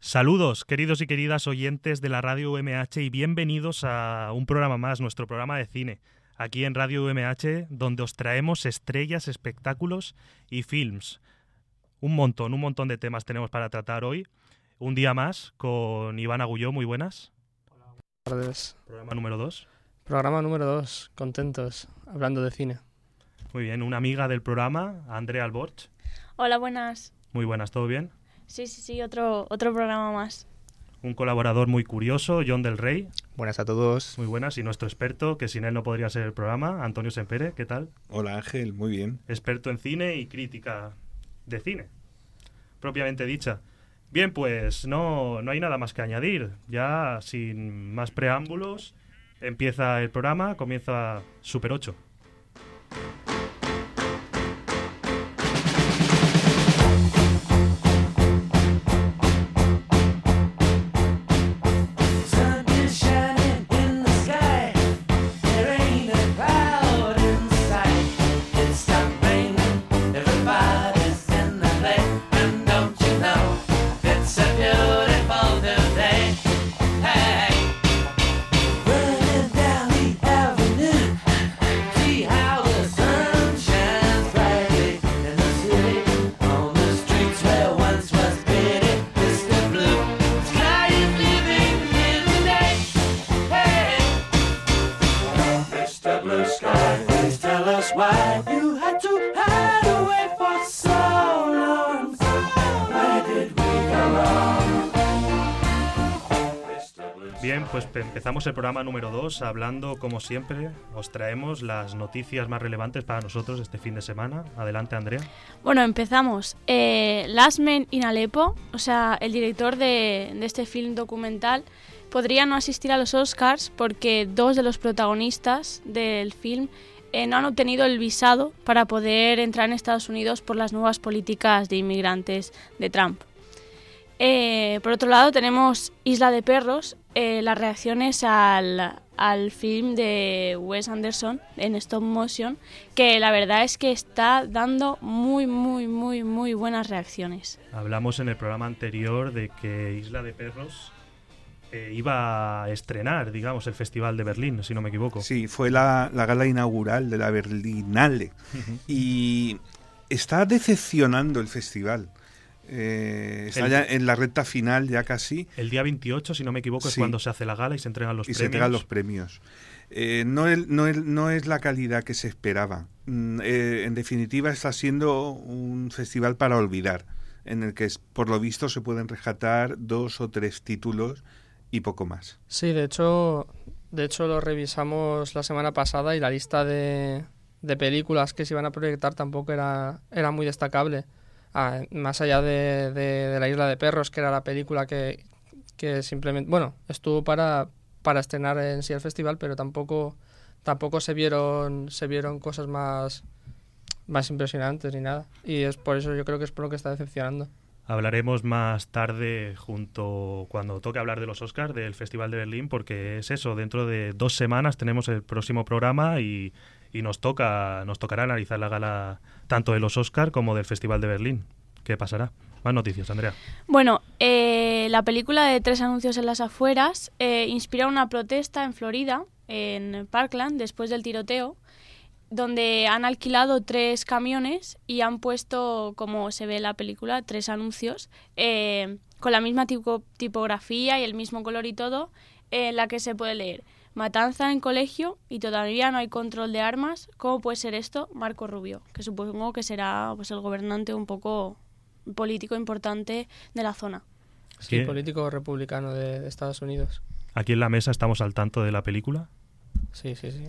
Saludos, queridos y queridas oyentes de la Radio UMH y bienvenidos a un programa más, nuestro programa de cine, aquí en Radio UMH, donde os traemos estrellas, espectáculos y films. Un montón, un montón de temas tenemos para tratar hoy. Un día más con Iván Agulló, muy buenas. Buenas tardes. Programa número 2. Programa número 2, contentos, hablando de cine. Muy bien, una amiga del programa, Andrea Alborch. Hola, buenas. Muy buenas, ¿todo bien? Sí, sí, sí, otro, otro programa más. Un colaborador muy curioso, John del Rey. Buenas a todos. Muy buenas. Y nuestro experto, que sin él no podría ser el programa, Antonio Sempere. ¿Qué tal? Hola Ángel, muy bien. Experto en cine y crítica de cine, propiamente dicha. Bien, pues no, no hay nada más que añadir. Ya sin más preámbulos, empieza el programa, comienza Super 8. Pues empezamos el programa número 2 hablando, como siempre, os traemos las noticias más relevantes para nosotros este fin de semana. Adelante, Andrea. Bueno, empezamos. Eh, Last Man in Aleppo, o sea, el director de, de este film documental, podría no asistir a los Oscars porque dos de los protagonistas del film eh, no han obtenido el visado para poder entrar en Estados Unidos por las nuevas políticas de inmigrantes de Trump. Eh, por otro lado, tenemos Isla de Perros, eh, las reacciones al, al film de Wes Anderson en stop motion, que la verdad es que está dando muy, muy, muy, muy buenas reacciones. Hablamos en el programa anterior de que Isla de Perros eh, iba a estrenar, digamos, el Festival de Berlín, si no me equivoco. Sí, fue la, la gala inaugural de la Berlinale. y está decepcionando el festival. Eh, está El- ya en la recta final, ya casi. El día 28, si no me equivoco, es cuando se hace la gala y se entregan los y se premios. entregan los premios. Eh, no, el- no, el- no es la calidad que se esperaba. Mm, eh, en definitiva, está siendo un festival para olvidar, en el que, por lo visto, se pueden rescatar dos o tres títulos y poco más. Sí, de hecho, de hecho lo revisamos la semana pasada y la lista de, de películas que se iban a proyectar tampoco era, era muy destacable. Ah, más allá de, de- de La Isla de Perros, que era la película que, que simplemente, bueno, estuvo para, para estrenar en sí el festival, pero tampoco, tampoco se vieron, se vieron cosas más, más impresionantes ni nada. Y es por eso yo creo que es por lo que está decepcionando. Hablaremos más tarde junto cuando toque hablar de los Oscars del Festival de Berlín porque es eso, dentro de dos semanas tenemos el próximo programa y, y nos toca nos tocará analizar la gala tanto de los Oscars como del Festival de Berlín. ¿Qué pasará? Más noticias, Andrea. Bueno, eh, la película de Tres anuncios en las afueras eh, inspira una protesta en Florida, en Parkland, después del tiroteo, donde han alquilado tres camiones y han puesto, como se ve en la película, tres anuncios eh, con la misma tipo- tipografía y el mismo color y todo, en la que se puede leer Matanza en colegio y todavía no hay control de armas. ¿Cómo puede ser esto? Marco Rubio, que supongo que será pues el gobernante un poco político importante de la zona. Sí, ¿Qué? político republicano de, de Estados Unidos. Aquí en la mesa estamos al tanto de la película. Sí, sí, sí.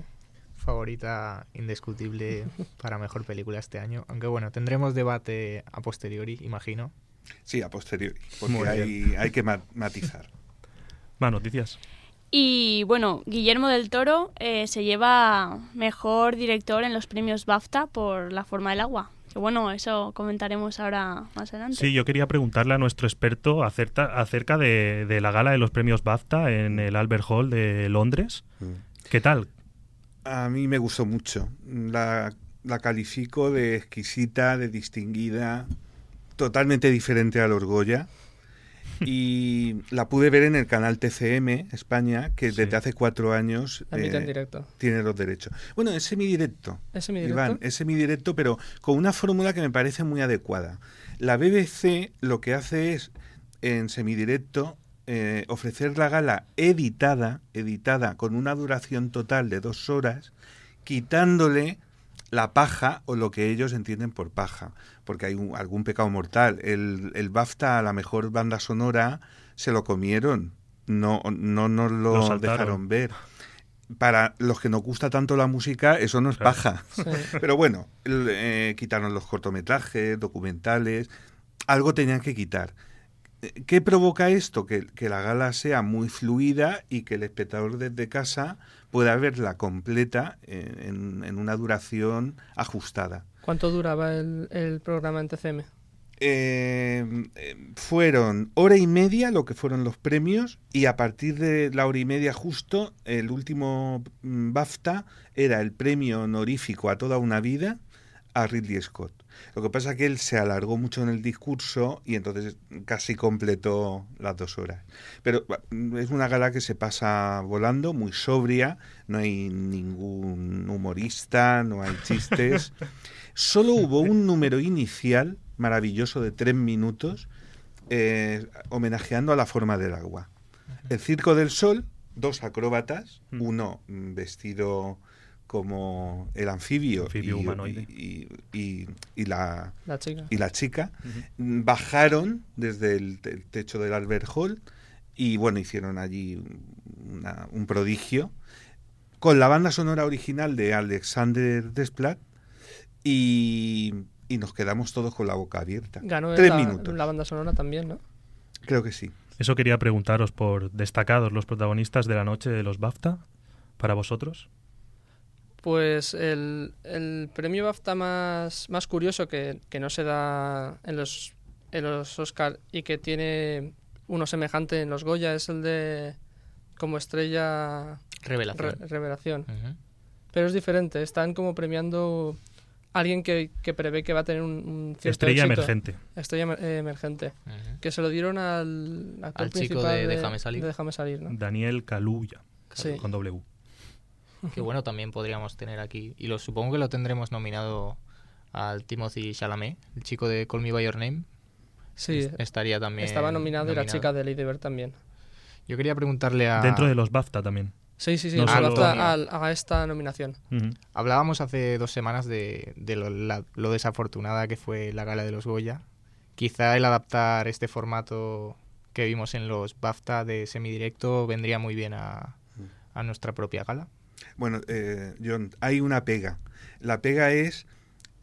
favorita indiscutible para mejor película este año. Aunque bueno, tendremos debate a posteriori, imagino. Sí, a posteriori, porque hay, hay que ma- matizar. Más noticias. Y bueno, Guillermo del Toro eh, se lleva mejor director en los premios BAFTA por La forma del agua. Que bueno, eso comentaremos ahora más adelante. Sí, yo quería preguntarle a nuestro experto acerca, acerca de, de la gala de los premios BAFTA en el Albert Hall de Londres. ¿Qué tal? A mí me gustó mucho. La, la califico de exquisita, de distinguida, totalmente diferente al Orgoya. y la pude ver en el canal TCM España, que Sí. desde hace cuatro años eh, directo. tiene los derechos. Bueno, es semidirecto. ¿Es semidirecto? Iván, es semidirecto, pero con una fórmula que me parece muy adecuada. La BBC lo que hace es, en semidirecto, eh, ofrecer la gala editada, editada con una duración total de dos horas, quitándole la paja o lo que ellos entienden por paja, porque hay un- algún pecado mortal. El, el BAFTA a la mejor banda sonora se lo comieron, no, no nos lo, dejaron ver. Para los que nos gusta tanto la música, eso no es Claro. paja. Sí. Pero bueno, eh, quitaron los cortometrajes, documentales, algo tenían que quitar. ¿Qué provoca esto? Que, que la gala sea muy fluida y que el espectador desde casa pueda verla completa en, en una duración ajustada. ¿Cuánto duraba el, el programa en TCM? Eh, eh, fueron hora y media lo que fueron los premios y a partir de la hora y media justo el último mm, BAFTA era el premio honorífico a toda una vida a Ridley Scott. Lo que pasa es que él se alargó mucho en el discurso y entonces casi completó las dos horas. Pero es una gala que se pasa volando, muy sobria, no hay ningún humorista, no hay chistes. Solo hubo un número inicial maravilloso de tres minutos eh, homenajeando a la forma del agua. El Circo del Sol, dos acróbatas, Mm. uno mm, vestido como el anfibio, Anfibio y, humanoide. y- y- y la, La chica. y la chica, mm, bajaron desde el, te- el techo del Albert Hall y bueno, hicieron allí una- un prodigio con la banda sonora original de Alexander Desplat y, y nos quedamos todos con la boca abierta. Ganó Tres la, minutos. la banda sonora también, ¿no? Creo que sí. Eso quería preguntaros por destacados los protagonistas de la noche de los BAFTA para vosotros. Pues el, el premio BAFTA más, más curioso que, que no se da en los, en los Oscar y que tiene uno semejante en los Goya es el de como estrella Revelación. re- revelación. Pero es diferente, están como premiando a alguien que, que prevé que va a tener un, un cierto Estrella éxito. emergente. Estrella eh, emergente. Que se lo dieron al actor Al chico principal de Déjame salir. de Déjame salir, ¿no? Daniel Kaluuya, Sí. con W. Que bueno, también podríamos tener aquí. Y lo supongo que lo tendremos nominado al Timothy Chalamet, el chico de Call Me By Your Name. Sí, Es- Estaría también. estaba nominado, y la chica de Lady Bird también. Yo quería preguntarle a. Dentro de los BAFTA también. Sí, sí, sí, No solo- adapta al- a esta nominación. Hablábamos hace dos semanas de, de lo, la- lo desafortunada que fue la gala de los Goya. Quizá el adaptar este formato que vimos en los BAFTA de semidirecto vendría muy bien a, a nuestra propia gala. Bueno, eh, John, hay una pega. La pega es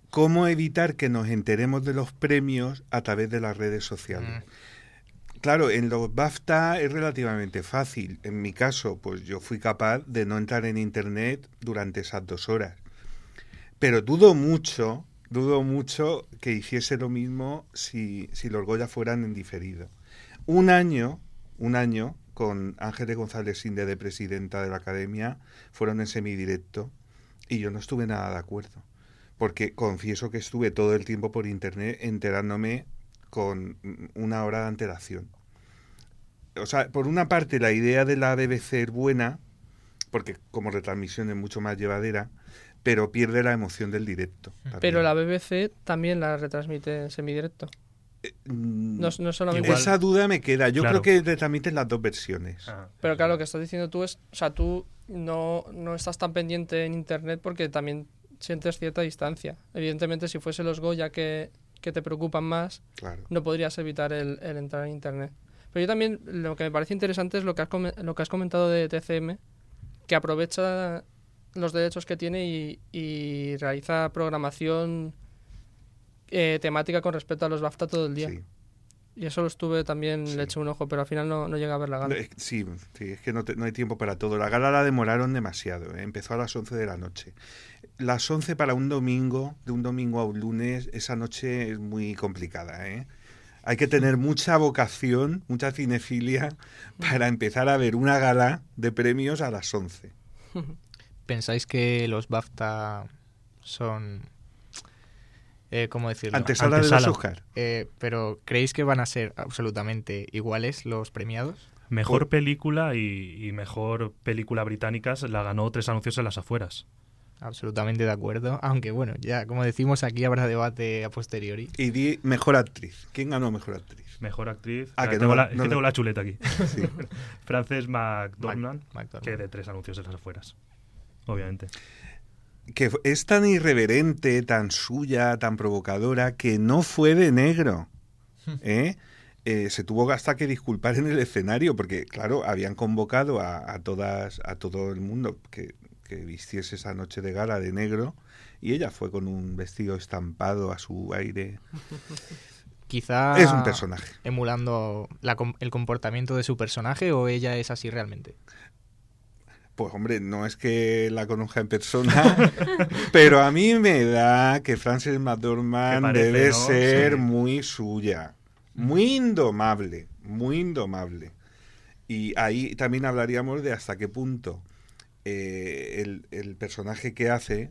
cómo evitar que nos enteremos de los premios a través de las redes sociales. Claro, en los BAFTA es relativamente fácil. En mi caso, pues yo fui capaz de no entrar en Internet durante esas dos horas. Pero dudo mucho, dudo mucho que hiciese lo mismo si, si los Goya fueran en diferido. Un año, un año, con Ángeles González Sinde de presidenta de la Academia, fueron en semidirecto y yo no estuve nada de acuerdo. Porque confieso que estuve todo el tiempo por Internet enterándome con una hora de antelación. O sea, por una parte la idea de la BBC es buena, porque como retransmisión es mucho más llevadera, pero pierde la emoción del directo. también. Pero la BBC también la retransmite en semidirecto. Mm, No, no solamente... Igual. Esa duda me queda. Yo Claro. creo que retransmiten las dos versiones. Ah, Pero claro, lo que estás diciendo tú es... O sea, tú no, no estás tan pendiente en Internet porque también sientes cierta distancia. Evidentemente, si fuese los Goya que, que te preocupan más, Claro. no podrías evitar el, el entrar en Internet. Pero yo también, lo que me parece interesante es lo que has, come- lo que has comentado de TCM, que aprovecha los derechos que tiene y, y realiza programación eh, temática con respecto a los BAFTA todo el día. Sí. Y eso lo estuve también, Sí. le eché un ojo, pero al final no, no llega a ver la gala. es- sí, sí, es que no, te- no hay tiempo para todo. La gala la demoraron demasiado. ¿eh? Empezó a las 11 de la noche. Las 11 para un domingo, de un domingo a un lunes, esa noche es muy complicada. ¿eh? Hay que tener mucha vocación, mucha cinefilia para empezar a ver una gala de premios a las 11. ¿Pensáis que los BAFTA son eh, ¿cómo decirlo? Antesala de los Antesala. Oscar. Eh, pero ¿creéis que van a ser absolutamente iguales los premiados? Mejor Por- película y, y mejor película británicas la ganó Tres anuncios en las afueras. Absolutamente de acuerdo, aunque bueno, ya como decimos aquí habrá debate a posteriori. Y di mejor actriz. ¿Quién ganó mejor actriz? Mejor actriz. Ah, Ah, que tengo, no- la, es no tengo la chuleta aquí. Sí. Frances McDormand, Mac- McDormand. que de Tres anuncios en las afueras. Obviamente. Que es tan irreverente, tan suya, tan provocadora, que no fue de negro. ¿eh? Eh, se tuvo hasta que disculpar en el escenario, porque, claro, habían convocado a, a todas, a todo el mundo que, que vistiese esa noche de gala de negro, y ella fue con un vestido estampado a su aire. Quizá Es un personaje. emulando la el comportamiento de su personaje o ella es así realmente. Pues hombre, no es que la conozca en persona, pero a mí me da que Frances McDormand parece, debe ¿no? ser Sí. muy suya, muy indomable, muy indomable. Y ahí también hablaríamos de hasta qué punto eh, el, el personaje que hace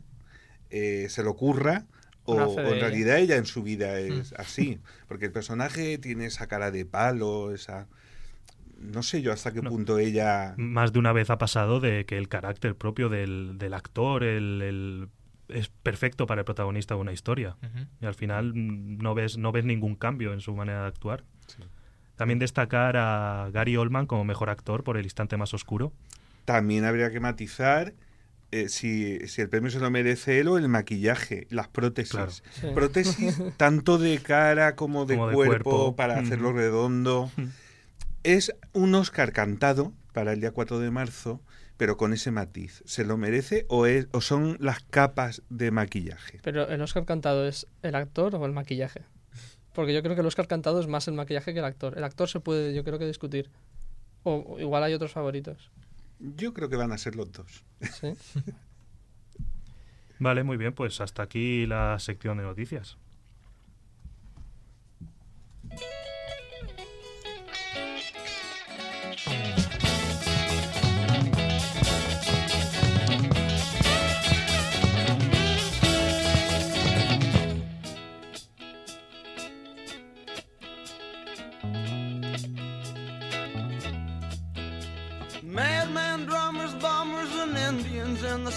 eh, se lo ocurra o, en realidad ella en su vida es así. Porque el personaje tiene esa cara de palo, esa... No sé yo hasta qué No. punto ella... Más de una vez ha pasado de que el carácter propio del, del actor el, el- es perfecto para el protagonista de una historia. Y al final mm, no ves, no ves ningún cambio en su manera de actuar. También destacar a Gary Oldman como mejor actor por El instante más oscuro. También habría que matizar eh, si, si el premio se lo merece él o el maquillaje, las prótesis. Claro. Sí. Prótesis tanto de cara como de, Como de cuerpo, para hacerlo redondo. Es un Oscar cantado para el día 4 de marzo, pero con ese matiz. ¿Se lo merece o, es, o son las capas de maquillaje? Pero el Oscar cantado es el actor o el maquillaje. Porque yo creo que el Oscar cantado es más el maquillaje que el actor. El actor se puede, yo creo que discutir. O o igual hay otros favoritos. Yo creo que van a ser los dos. ¿sí? Vale, muy bien, pues hasta aquí la sección de noticias.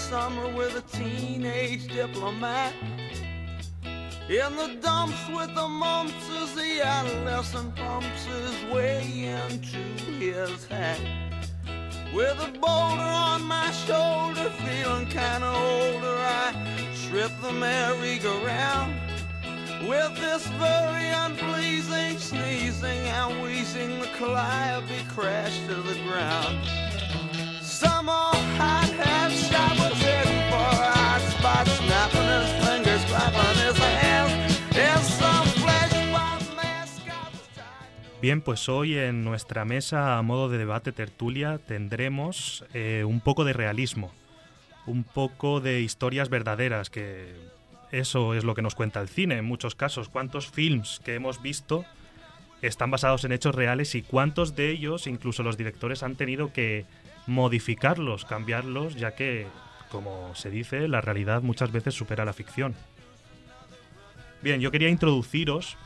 Summer with a teenage diplomat. In the dumps with the mumps as the adolescent pumps his way into his hat. With a boulder on my shoulder, feeling kinda older, I trip the merry-go-round. With this very unpleasing sneezing and wheezing, the calliope crashed to the ground. Bien, pues hoy en nuestra mesa a modo de debate tertulia tendremos eh, un poco de realismo, un poco de historias verdaderas, que eso es lo que nos cuenta el cine en muchos casos. ¿Cuántos films que hemos visto están basados en hechos reales y cuántos de ellos, incluso los directores, han tenido que modificarlos, cambiarlos, ya que, como se dice, la realidad muchas veces supera la ficción? Bien, yo quería introduciros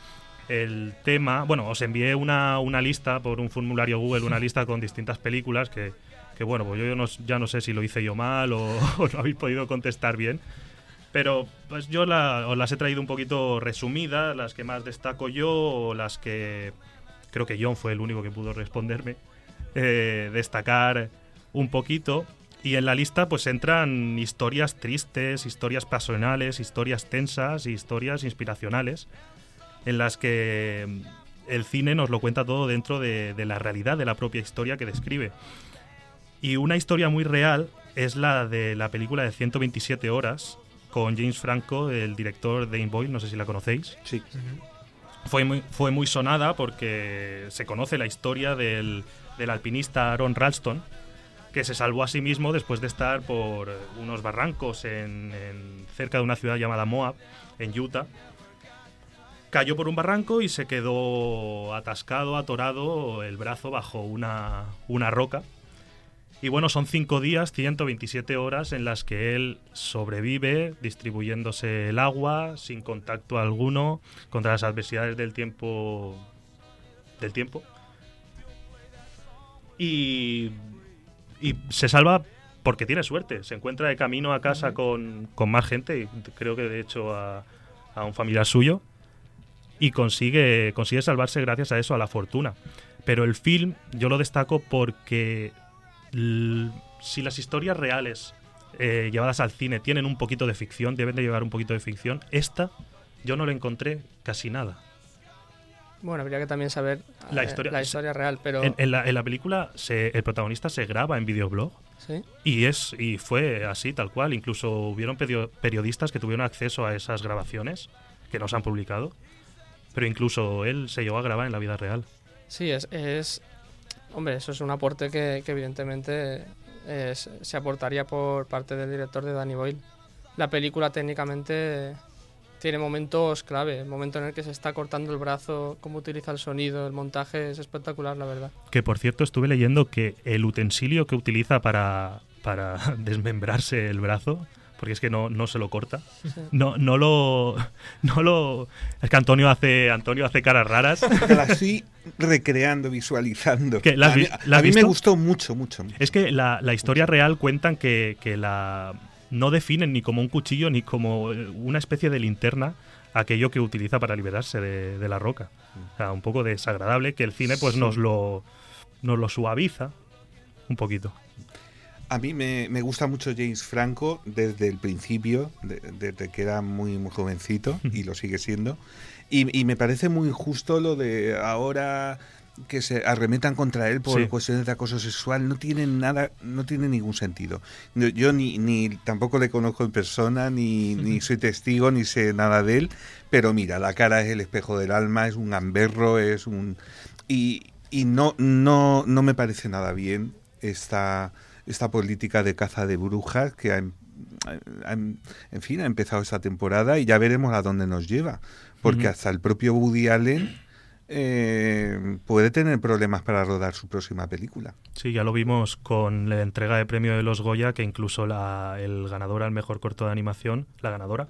el tema. Bueno, os envié una, una lista por un formulario Google, una lista con distintas películas que, que bueno, pues yo no- ya no sé si lo hice yo mal o, o habéis podido contestar bien. Pero pues yo os las he traído un poquito resumidas, las que más destaco yo, o las que creo que John fue el único que pudo responderme, eh, destacar un poquito. Y en la lista pues entran historias tristes, historias pasionales, historias tensas y historias inspiracionales en las que mm, el cine nos lo cuenta todo dentro de, de la realidad de la propia historia que describe. Y una historia muy real es la de la película de 127 horas con James Franco, el director de Boyle, no sé si la conocéis. Sí. Fue muy, fue muy sonada porque se conoce la historia del, del alpinista Aaron Ralston, que se salvó a sí mismo después de estar por unos barrancos en- cerca de una ciudad llamada Moab, en Utah. Cayó por un barranco y se quedó atascado, atorado, el brazo bajo una, una roca. Y bueno, son cinco días, 127 horas en las que él sobrevive distribuyéndose el agua sin contacto alguno contra las adversidades del tiempo del tiempo y, y se salva porque tiene suerte. Se encuentra de camino a casa con, con más gente, y creo que de hecho a, a un familiar suyo, y consigue, consigue salvarse gracias a eso, a la fortuna. Pero el film yo lo destaco porque si las historias reales eh, llevadas al cine tienen un poquito de ficción, deben de llevar un poquito de ficción, esta yo no le encontré casi nada. Bueno, habría que también saber La eh, historia- la historia real, pero... En, en la, en la película se- el protagonista se graba en videoblog ¿sí? Y es y fue así, tal cual. Incluso hubieron perio- periodistas que tuvieron acceso a esas grabaciones que no se han publicado. Pero incluso él se llegó a grabar en la vida real. Sí, es, es... Hombre, eso es un aporte que, que evidentemente es- se aportaría por parte del director de Danny Boyle. La película técnicamente tiene momentos clave, el momento en el que se está cortando el brazo, cómo utiliza el sonido, el montaje es espectacular, la verdad. Que por cierto estuve leyendo que el utensilio que utiliza para, para desmembrarse el brazo, porque es que no, no se lo corta, no, no lo. No lo. Es que Antonio hace, Antonio hace caras raras. Que la estoy recreando, visualizando. ¿Qué, la has a mí, vi- la has a mí me gustó mucho, mucho. mucho. Es que la, la historia real cuentan que, que la no definen ni como un cuchillo ni como eh, una especie de linterna aquello que utiliza para liberarse de, de la roca. O sea, un poco desagradable que el cine pues nos lo nos lo suaviza un poquito. A mí me, me gusta mucho James Franco desde el principio, de- desde que era muy, muy jovencito y lo sigue siendo. Y, y me parece muy injusto lo de ahora que se arremetan contra él por Sí. cuestiones de acoso sexual. No tiene nada, no tiene ningún sentido. No, Yo ni, ni tampoco le conozco en persona, ni, ni soy testigo, ni sé nada de él. Pero mira, la cara es el espejo del alma, es un gamberro, es un y, y no, no, no me parece nada bien esta, esta política de caza de brujas que ha, em- ha em- en fin, ha empezado esta temporada y ya veremos a dónde nos lleva. Porque hasta el propio Woody Allen eh, puede tener problemas para rodar su próxima película. Sí, ya lo vimos con la entrega de premio de los Goya, que incluso la, el ganador al mejor corto de animación, la ganadora,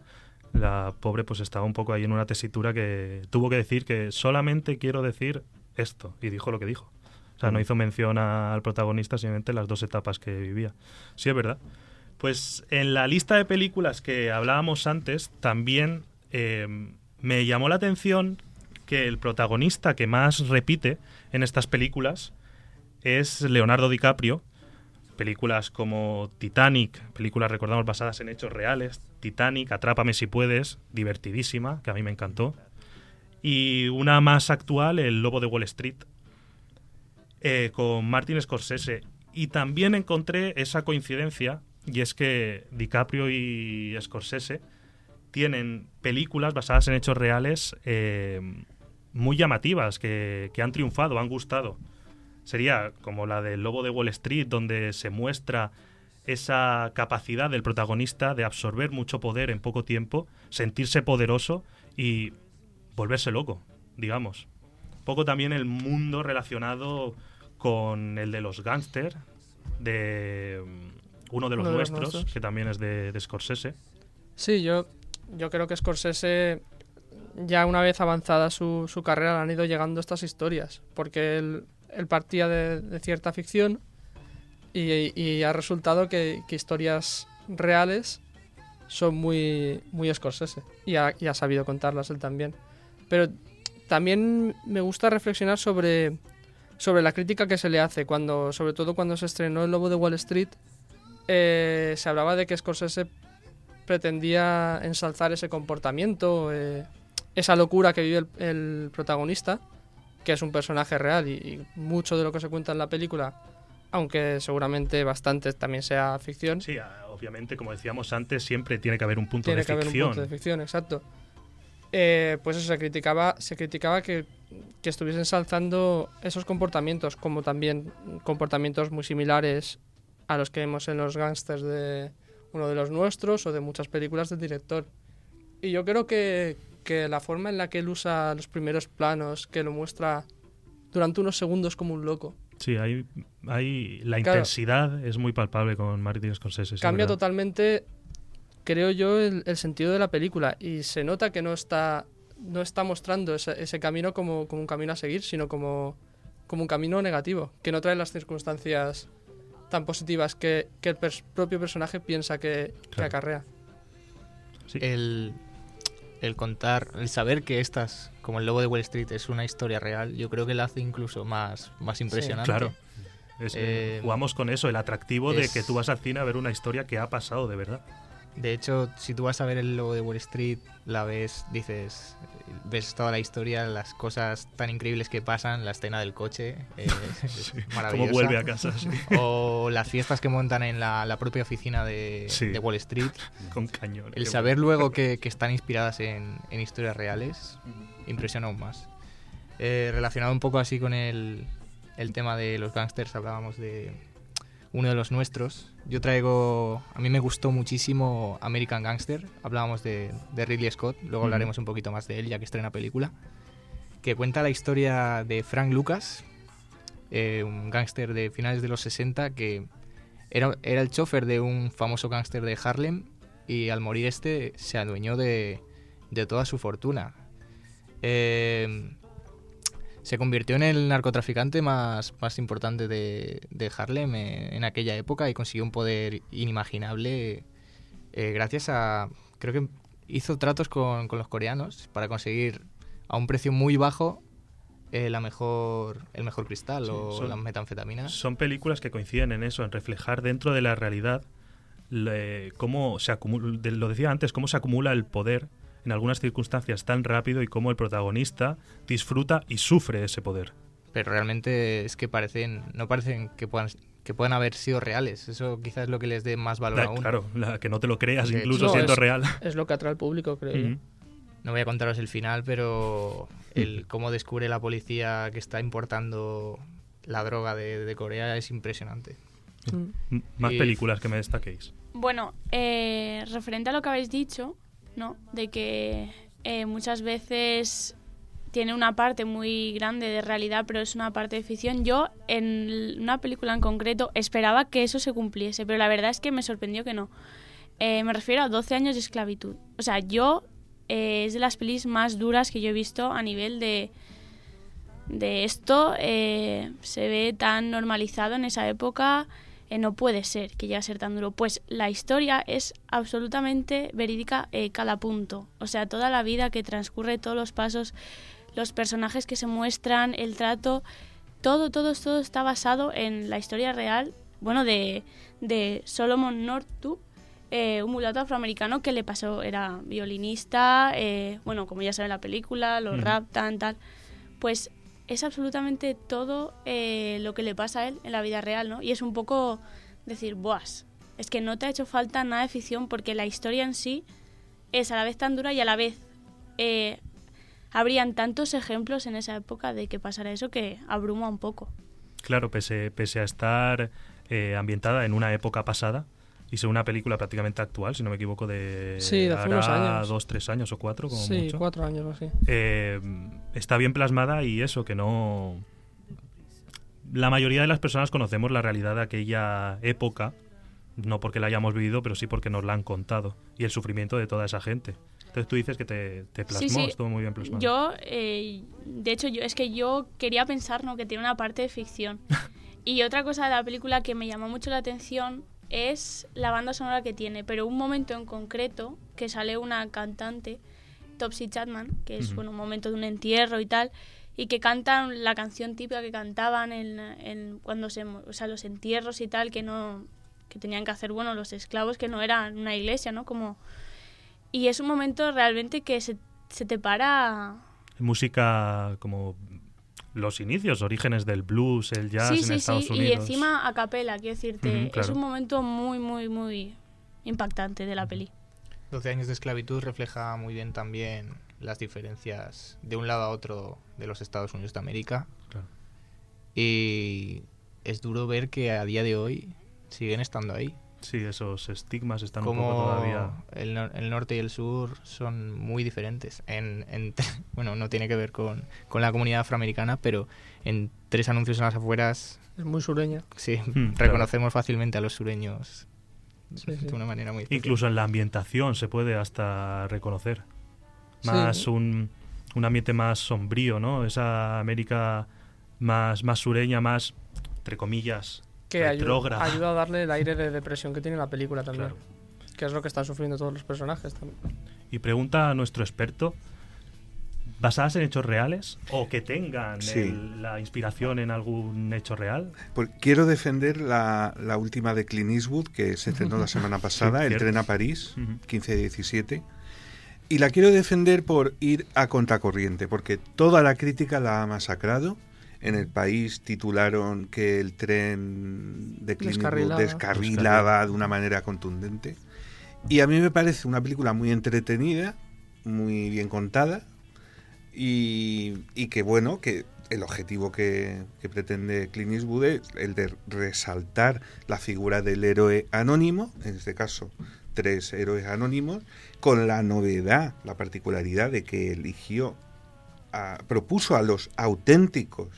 la pobre, pues estaba un poco ahí en una tesitura que tuvo que decir que solamente quiero decir esto, y dijo lo que dijo. O sea, no hizo mención a- al protagonista, simplemente las dos etapas que vivía. Sí, es verdad. Pues en la lista de películas que hablábamos antes, también eh, me llamó la atención que el protagonista que más repite en estas películas es Leonardo DiCaprio. Películas como Titanic, películas recordamos basadas en hechos reales. Titanic, Atrápame si puedes, divertidísima, que a mí me encantó. Y una más actual, El Lobo de Wall Street, eh, con Martin Scorsese. Y también encontré esa coincidencia, y es que DiCaprio y Scorsese tienen películas basadas en hechos reales eh, muy llamativas, que, que han triunfado, han gustado. Sería como la del Lobo de Wall Street, donde se muestra esa capacidad del protagonista de absorber mucho poder en poco tiempo, sentirse poderoso y volverse loco, digamos. Poco también el mundo relacionado con el de los gángster, de mm, uno de los Uno de los nuestros, nuestros. que también es de, de Scorsese. Sí, yo, yo creo que Scorsese, ya una vez avanzada su, su carrera, le han ido llegando estas historias, porque él, él partía de, de cierta ficción y, y ha resultado que, que historias reales son muy, muy Scorsese y ha, y ha sabido contarlas él también. Pero también me gusta reflexionar sobre, sobre la crítica que se le hace, cuando, sobre todo cuando se estrenó El Lobo de Wall Street, eh, se hablaba de que Scorsese pretendía ensalzar ese comportamiento, eh, esa locura que vive el, el protagonista, que es un personaje real y, y mucho de lo que se cuenta en la película, aunque seguramente bastante también sea ficción, Sí, ah, obviamente, como decíamos antes, siempre tiene que haber un punto tiene de que haber un punto de ficción, exacto. Eh, pues eso se criticaba, se criticaba que, que estuviese ensalzando esos comportamientos, como también comportamientos muy similares a los que vemos en los gángsters de uno de los nuestros o de muchas películas del director. Y yo creo que, que la forma en la que él usa los primeros planos, que lo muestra durante unos segundos como un loco, Sí, hay, hay la Claro. intensidad es muy palpable con Martin Scorsese. Cambia totalmente, creo yo, el, el sentido de la película y se nota que no está, no está mostrando ese, ese camino como, como un camino a seguir, sino como, como un camino negativo, que no trae las circunstancias tan positivas que, que el pers- propio personaje piensa que, que Claro. acarrea. Sí. El, el contar, el saber que estas, como el Lobo de Wall Street, es una historia real, yo creo que la hace incluso más, más impresionante. Claro. Es, eh, Eh, jugamos con eso, el atractivo de que tú vas al cine a ver una historia que ha pasado de verdad. De hecho, si tú vas a ver el logo de Wall Street, la ves, dices, ves toda la historia, las cosas tan increíbles que pasan, la escena del coche, eh, es maravillosa. Como vuelve a casa, sí, O las fiestas que montan en la, la propia oficina de, Sí. de Wall Street. con cañón. El saber luego que, que están inspiradas en, en historias reales impresiona aún más. Eh, relacionado un poco así con el, el tema de los gángsters, hablábamos de uno de los nuestros. Yo traigo, a mí me gustó muchísimo American Gangster, hablábamos de, de Ridley Scott, luego Ujú. hablaremos un poquito más de él ya que estrena película, que cuenta la historia de Frank Lucas, eh, un gángster de finales de los 60 que era, era el chofer de un famoso gángster de Harlem y al morir este se adueñó de, de toda su fortuna. Eh, se convirtió en el narcotraficante más, más importante de, de Harlem eh, en aquella época y consiguió un poder inimaginable eh, gracias a... Creo que hizo tratos con, con los coreanos para conseguir a un precio muy bajo eh, la mejor, el mejor cristal Sí, o las metanfetaminas. Son películas que coinciden en eso, en reflejar dentro de la realidad le- cómo se acumula, lo decía antes, cómo se acumula el poder en algunas circunstancias tan rápido y cómo el protagonista disfruta y sufre ese poder. pero realmente es que parecen no parecen que puedan que puedan haber sido reales eso quizás es lo que les dé más valor Da- aún claro, la- que no te lo creas incluso hecho, siendo es- real. Es lo que atrae al público, creo yo. Ujú. no voy a contaros el final pero el cómo descubre la policía que está importando la droga de, de Corea es impresionante Mm. Más Y- películas que me destaquéis. Bueno, eh, referente a lo que habéis dicho, ¿no? De que eh, muchas veces tiene una parte muy grande de realidad, pero es una parte de ficción. Yo, en una película en concreto, esperaba que eso se cumpliese, pero la verdad es que me sorprendió que no. Eh, me refiero a 12 años de esclavitud. O sea, yo eh, es de las pelis más duras que yo he visto a nivel de, de esto. eh, se ve tan normalizado en esa época. Eh, no puede ser que llegue a ser tan duro. Pues la historia es absolutamente verídica eh, cada punto. O sea, toda la vida que transcurre, todos los pasos, los personajes que se muestran, el trato, todo, todo, todo está basado en la historia real, bueno, de, de Solomon Northup, eh, un mulato afroamericano que le pasó, era violinista, bueno, como ya saben la película, los Ujú. rap, tan, tal. Pues es absolutamente todo eh, lo que le pasa a él en la vida real, ¿no? Y es un poco decir, buas, es que no te ha hecho falta nada de ficción porque la historia en sí es a la vez tan dura y a la vez eh, habrían tantos ejemplos en esa época de que pasara eso que abruma un poco. Claro, pese, pese a estar eh, ambientada en una época pasada y ser una película prácticamente actual, si no me equivoco, de Sí, de hace unos años. dos, tres años o cuatro, como Sí, mucho. cuatro años o así. Eh, está bien plasmada y eso, que no... La mayoría de las personas conocemos la realidad de aquella época, no porque la hayamos vivido, pero sí porque nos la han contado, y el sufrimiento de toda esa gente. Entonces tú dices que te, te plasmó, Sí, sí. estuvo muy bien plasmado. Yo, eh, de hecho, yo es que yo quería pensar ¿no? que tiene una parte de ficción. y otra cosa de la película que me llamó mucho la atención es la banda sonora que tiene, pero un momento en concreto que sale una cantante, Topsy Chapman, que es bueno, un momento de un entierro y tal, y que cantan la canción típica que cantaban en, en cuando se, o sea, los entierros y tal, que no que tenían que hacer bueno los esclavos que no eran una iglesia, ¿no? Como y es un momento realmente que se, se te para Música como los inicios, orígenes del blues, el jazz sí, en sí, Estados sí, Unidos. y encima a capela, quiero decirte, es un momento muy, muy, muy impactante de la peli. 12 años de esclavitud refleja muy bien también las diferencias de un lado a otro de los Estados Unidos de América. Claro. Y es duro ver que a día de hoy siguen estando ahí. Sí, esos estigmas están un como poco todavía... el, nor- el norte y el sur son muy diferentes. En, en- bueno, no tiene que ver con, con la comunidad afroamericana, pero en tres anuncios en las afueras, Es muy sureña. sí, Hmm, claro. reconocemos fácilmente a los sureños Sí, sí. de una manera muy especial. Incluso en la ambientación se puede hasta reconocer. Sí. Más un, un ambiente más sombrío, ¿no? Esa América más, más sureña, más, entre comillas, Que ayuda, ayuda a darle el aire de depresión que tiene la película también. Claro. Que es lo que están sufriendo todos los personajes también. Y pregunta a nuestro experto, ¿basadas en hechos reales? ¿O que tengan Sí. el- la inspiración en algún hecho real? Pues quiero defender la, la última de Clint Eastwood, que se estrenó la semana pasada, El cierto. tren a París, Ujú. 15-17. Y la quiero defender por ir a contracorriente, porque toda la crítica la ha masacrado. En el país titularon que el tren de Clint Eastwood Descarrilaba. descarrilaba de una manera contundente. Y a mí me parece una película muy entretenida, muy bien contada, y, y que bueno, que el objetivo que, que pretende Clint Eastwood es el de resaltar la figura del héroe anónimo, en este caso tres héroes anónimos, con la novedad, la particularidad de que eligió, a- propuso a los auténticos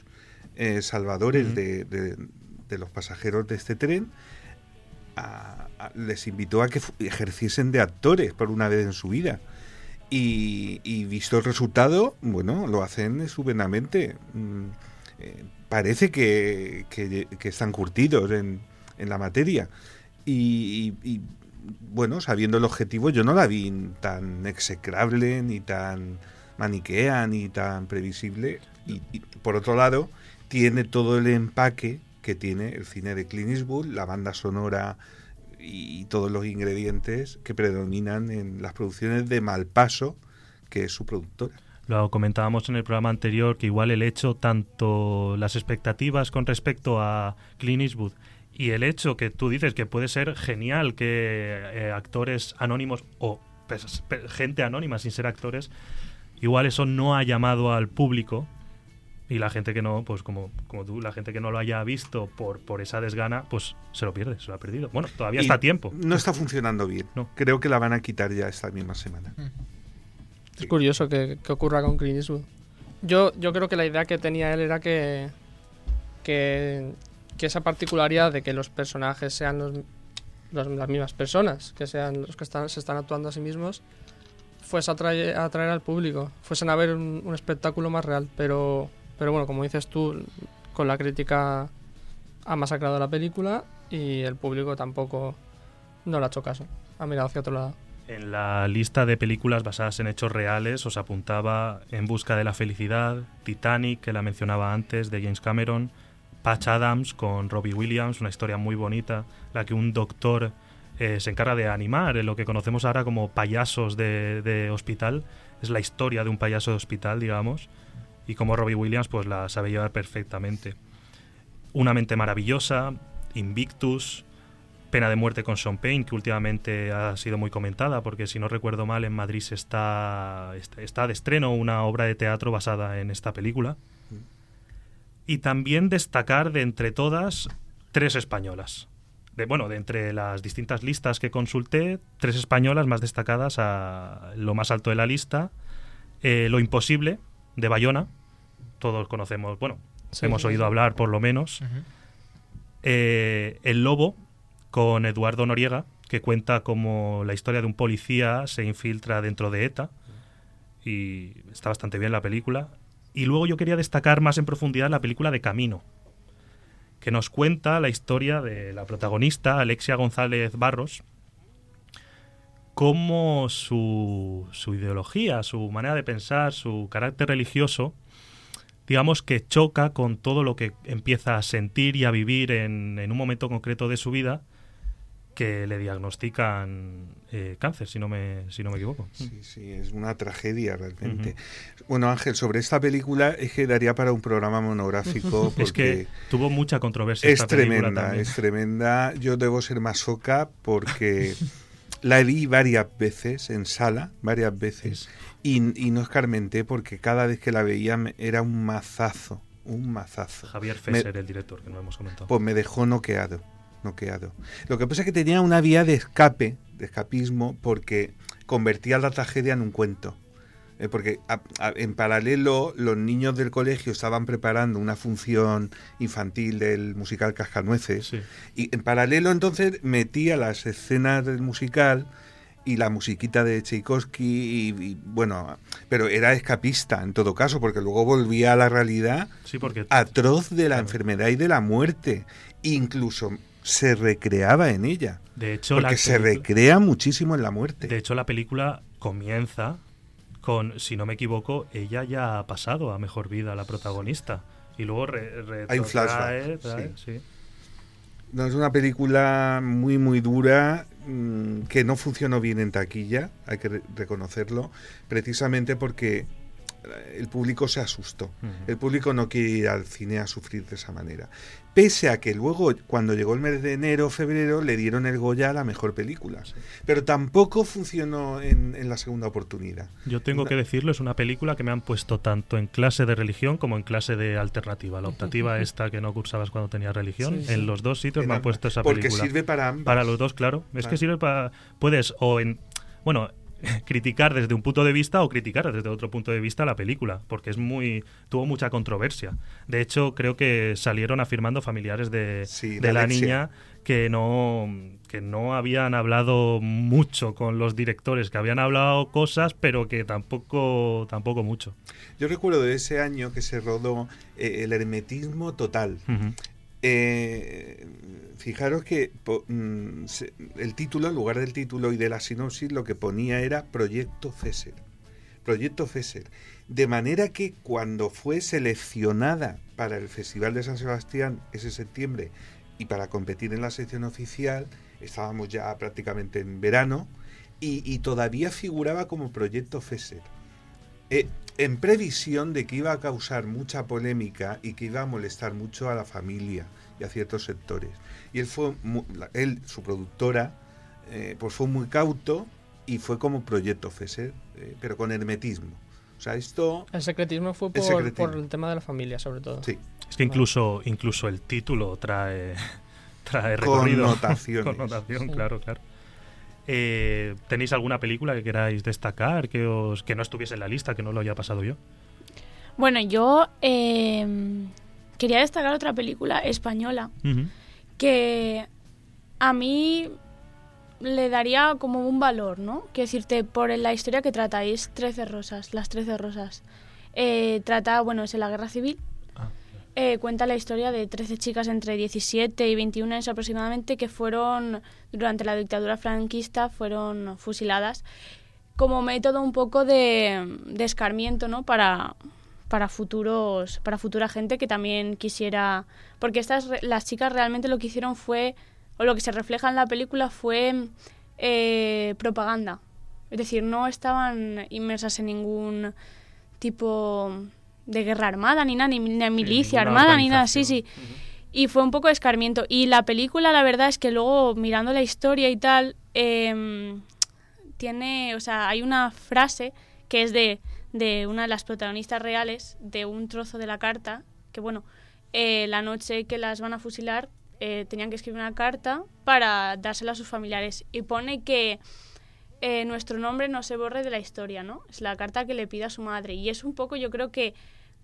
eh, salvadores de, de- de los pasajeros de este tren, a- a- les invitó a que ejerciesen de actores por una vez en su vida. Y, y visto el resultado, bueno, lo hacen estupendamente. Mm, eh, parece que, que- que están curtidos en, en la materia. Y, y- y, bueno, sabiendo el objetivo, yo no la vi tan execrable, ni tan maniquea, ni tan previsible. Y, y, por otro lado, tiene todo el empaque que tiene el cine de Clint Eastwood, la banda sonora y todos los ingredientes que predominan en las producciones de Malpaso, que es su productora. Lo comentábamos en el programa anterior, que igual el hecho, tanto las expectativas con respecto a Clint Eastwood y el hecho que tú dices que puede ser genial que eh, actores anónimos o gente anónima sin ser actores, igual eso no ha llamado al público y la gente que no, pues como, como tú, la gente que no lo haya visto por, por esa desgana, pues se lo pierde, se lo ha perdido. Bueno, todavía Y está a tiempo. No está funcionando bien. No. Creo que la van a quitar ya esta misma semana. Es curioso que, que ocurra con Clint Eastwood. Yo, yo creo que la idea que tenía él era que, que, que esa particularidad de que los personajes sean los, los- las mismas personas, que sean los que están, se están actuando a sí mismos, fuese a atraer, a atraer al público, fuesen a ver un, un espectáculo más real. Pero, pero bueno, como dices tú, con la crítica ha masacrado la película y el público tampoco no le ha hecho caso. Ha mirado hacia otro lado. En la lista de películas basadas en hechos reales os apuntaba En busca de la felicidad, Titanic, que la mencionaba antes, de James Cameron, Patch Adams con Robbie Williams, una historia muy bonita, la que un doctor eh, se encarga de animar, en lo que conocemos ahora como payasos de, de hospital. Es la historia de un payaso de hospital, digamos, y como Robbie Williams pues la sabe llevar perfectamente. Una mente maravillosa, Invictus, Pena de muerte con Sean Payne, que últimamente ha sido muy comentada, porque si no recuerdo mal, en Madrid se está, está- de estreno una obra de teatro basada en esta película. Y también destacar de entre todas tres españolas. De, bueno, de entre las distintas listas que consulté, tres españolas más destacadas a lo más alto de la lista. Eh, lo imposible, de Bayona. Todos conocemos, bueno, Sí, hemos sí, oído sí. hablar por lo menos. Eh, el Lobo, con Eduardo Noriega, que cuenta como la historia de un policía se infiltra dentro de ETA. Y está bastante bien la película. Y luego yo quería destacar más en profundidad la película de Camino, que nos cuenta la historia de la protagonista, Alexia González Barros, cómo su, su ideología, su manera de pensar, su carácter religioso, digamos que choca con todo lo que empieza a sentir y a vivir en, en un momento concreto de su vida que le diagnostican eh, cáncer, si no me, si no me equivoco. Sí, sí, es una tragedia realmente. Bueno, Ángel, sobre esta película es que daría para un programa monográfico porque Es que tuvo mucha controversia. es esta película tremenda, también. es tremenda. Yo debo ser masoca porque la vi varias veces en sala, varias veces, y, y no escarmenté porque cada vez que la veía era un mazazo, un mazazo. Javier Me- Fesser, el director, que no hemos comentado. Pues me dejó noqueado. noqueado. Lo que pasa es que tenía una vía de escape, de escapismo, porque convertía la tragedia en un cuento. Eh, porque a- a- en paralelo los niños del colegio estaban preparando una función infantil del musical Cascanueces Sí. y en paralelo entonces metía las escenas del musical y la musiquita de Tchaikovsky y, y, bueno, pero era escapista en todo caso porque luego volvía a la realidad Sí, porque atroz de la Claro. enfermedad y de la muerte. Incluso se recreaba en ella. de hecho la Porque se película- recrea muchísimo en la muerte. De hecho, la película comienza con, si no me equivoco, ella ya ha pasado a mejor vida, la protagonista. Y luego re- Hay un retrotrae, flashback, trae- sí. No, es una película muy, muy dura, mm, que no funcionó bien en taquilla, hay que re- reconocerlo, precisamente porque el público se asustó. El público no quiere ir al cine a sufrir de esa manera. Pese a que luego, cuando llegó el mes de enero, febrero, le dieron el Goya a la mejor película. Pero tampoco funcionó en, en la segunda oportunidad. Yo tengo Una- que decirlo, es una película que me han puesto tanto en clase de religión como en clase de alternativa. La optativa esta que no cursabas cuando tenías religión, Sí, sí. en los dos sitios me Era- han puesto esa porque película. sirve para ambas. Para los dos, claro. Es que sirve para... Puedes o en... Bueno, criticar desde un punto de vista o criticar desde otro punto de vista la película, porque es muy tuvo mucha controversia. De hecho, creo que salieron afirmando familiares de, Sí, de la Alexia. niña que no que no habían hablado mucho con los directores, que habían hablado cosas, pero que tampoco tampoco mucho. Yo recuerdo de ese año que se rodó eh, El Hermetismo Total. Eh, fijaros que mm, el título, en lugar del título y de la sinopsis, lo que ponía era Proyecto César. Proyecto César. De manera que cuando fue seleccionada para el Festival de San Sebastián ese septiembre y para competir en la sección oficial, estábamos ya prácticamente en verano y, y todavía figuraba como Proyecto César. Eh, en previsión de que iba a causar mucha polémica y que iba a molestar mucho a la familia y a ciertos sectores. Y él fue, mu- la- él, su productora, eh, pues fue muy cauto y fue como proyecto FESER, eh, pero con hermetismo. O sea, esto, El secretismo fue El por, secretismo. por el tema de la familia, sobre todo. sí, Es que incluso incluso el título trae trae recorrido. Connotaciones. Connotación, Sí. claro, claro. Eh, ¿Tenéis alguna película que queráis destacar que os que no estuviese en la lista, que no lo haya pasado yo? Bueno, yo eh, quería destacar otra película española que a mí le daría como un valor, ¿no? Quiero decirte, por la historia que trata, es Trece Rosas, las Trece Rosas. Eh, trata, bueno, es en la Guerra Civil. Ah, Eh, cuenta la historia de 13 chicas entre 17 y 21 años aproximadamente que fueron, durante la dictadura franquista, fueron fusiladas como método un poco de, de escarmiento, ¿no? Para, para futuros, para futura gente que también quisiera, porque estas, las chicas realmente lo que hicieron fue, o lo que se refleja en la película fue eh, propaganda. Es decir, no estaban inmersas en ningún tipo de guerra armada, ni nada, ni, ni milicia armada, ni nada, sí, sí. Y fue un poco de escarmiento. Y la película, la verdad es que luego, mirando la historia y tal, em, tiene, o sea, hay una frase que es de, de una de las protagonistas reales, de un trozo de la carta, que bueno, eh, la noche que las van a fusilar, eh, tenían que escribir una carta para dársela a sus familiares. Y pone que eh, nuestro nombre no se borre de la historia, ¿no? Es la carta que le pide a su madre. Y es un poco, yo creo que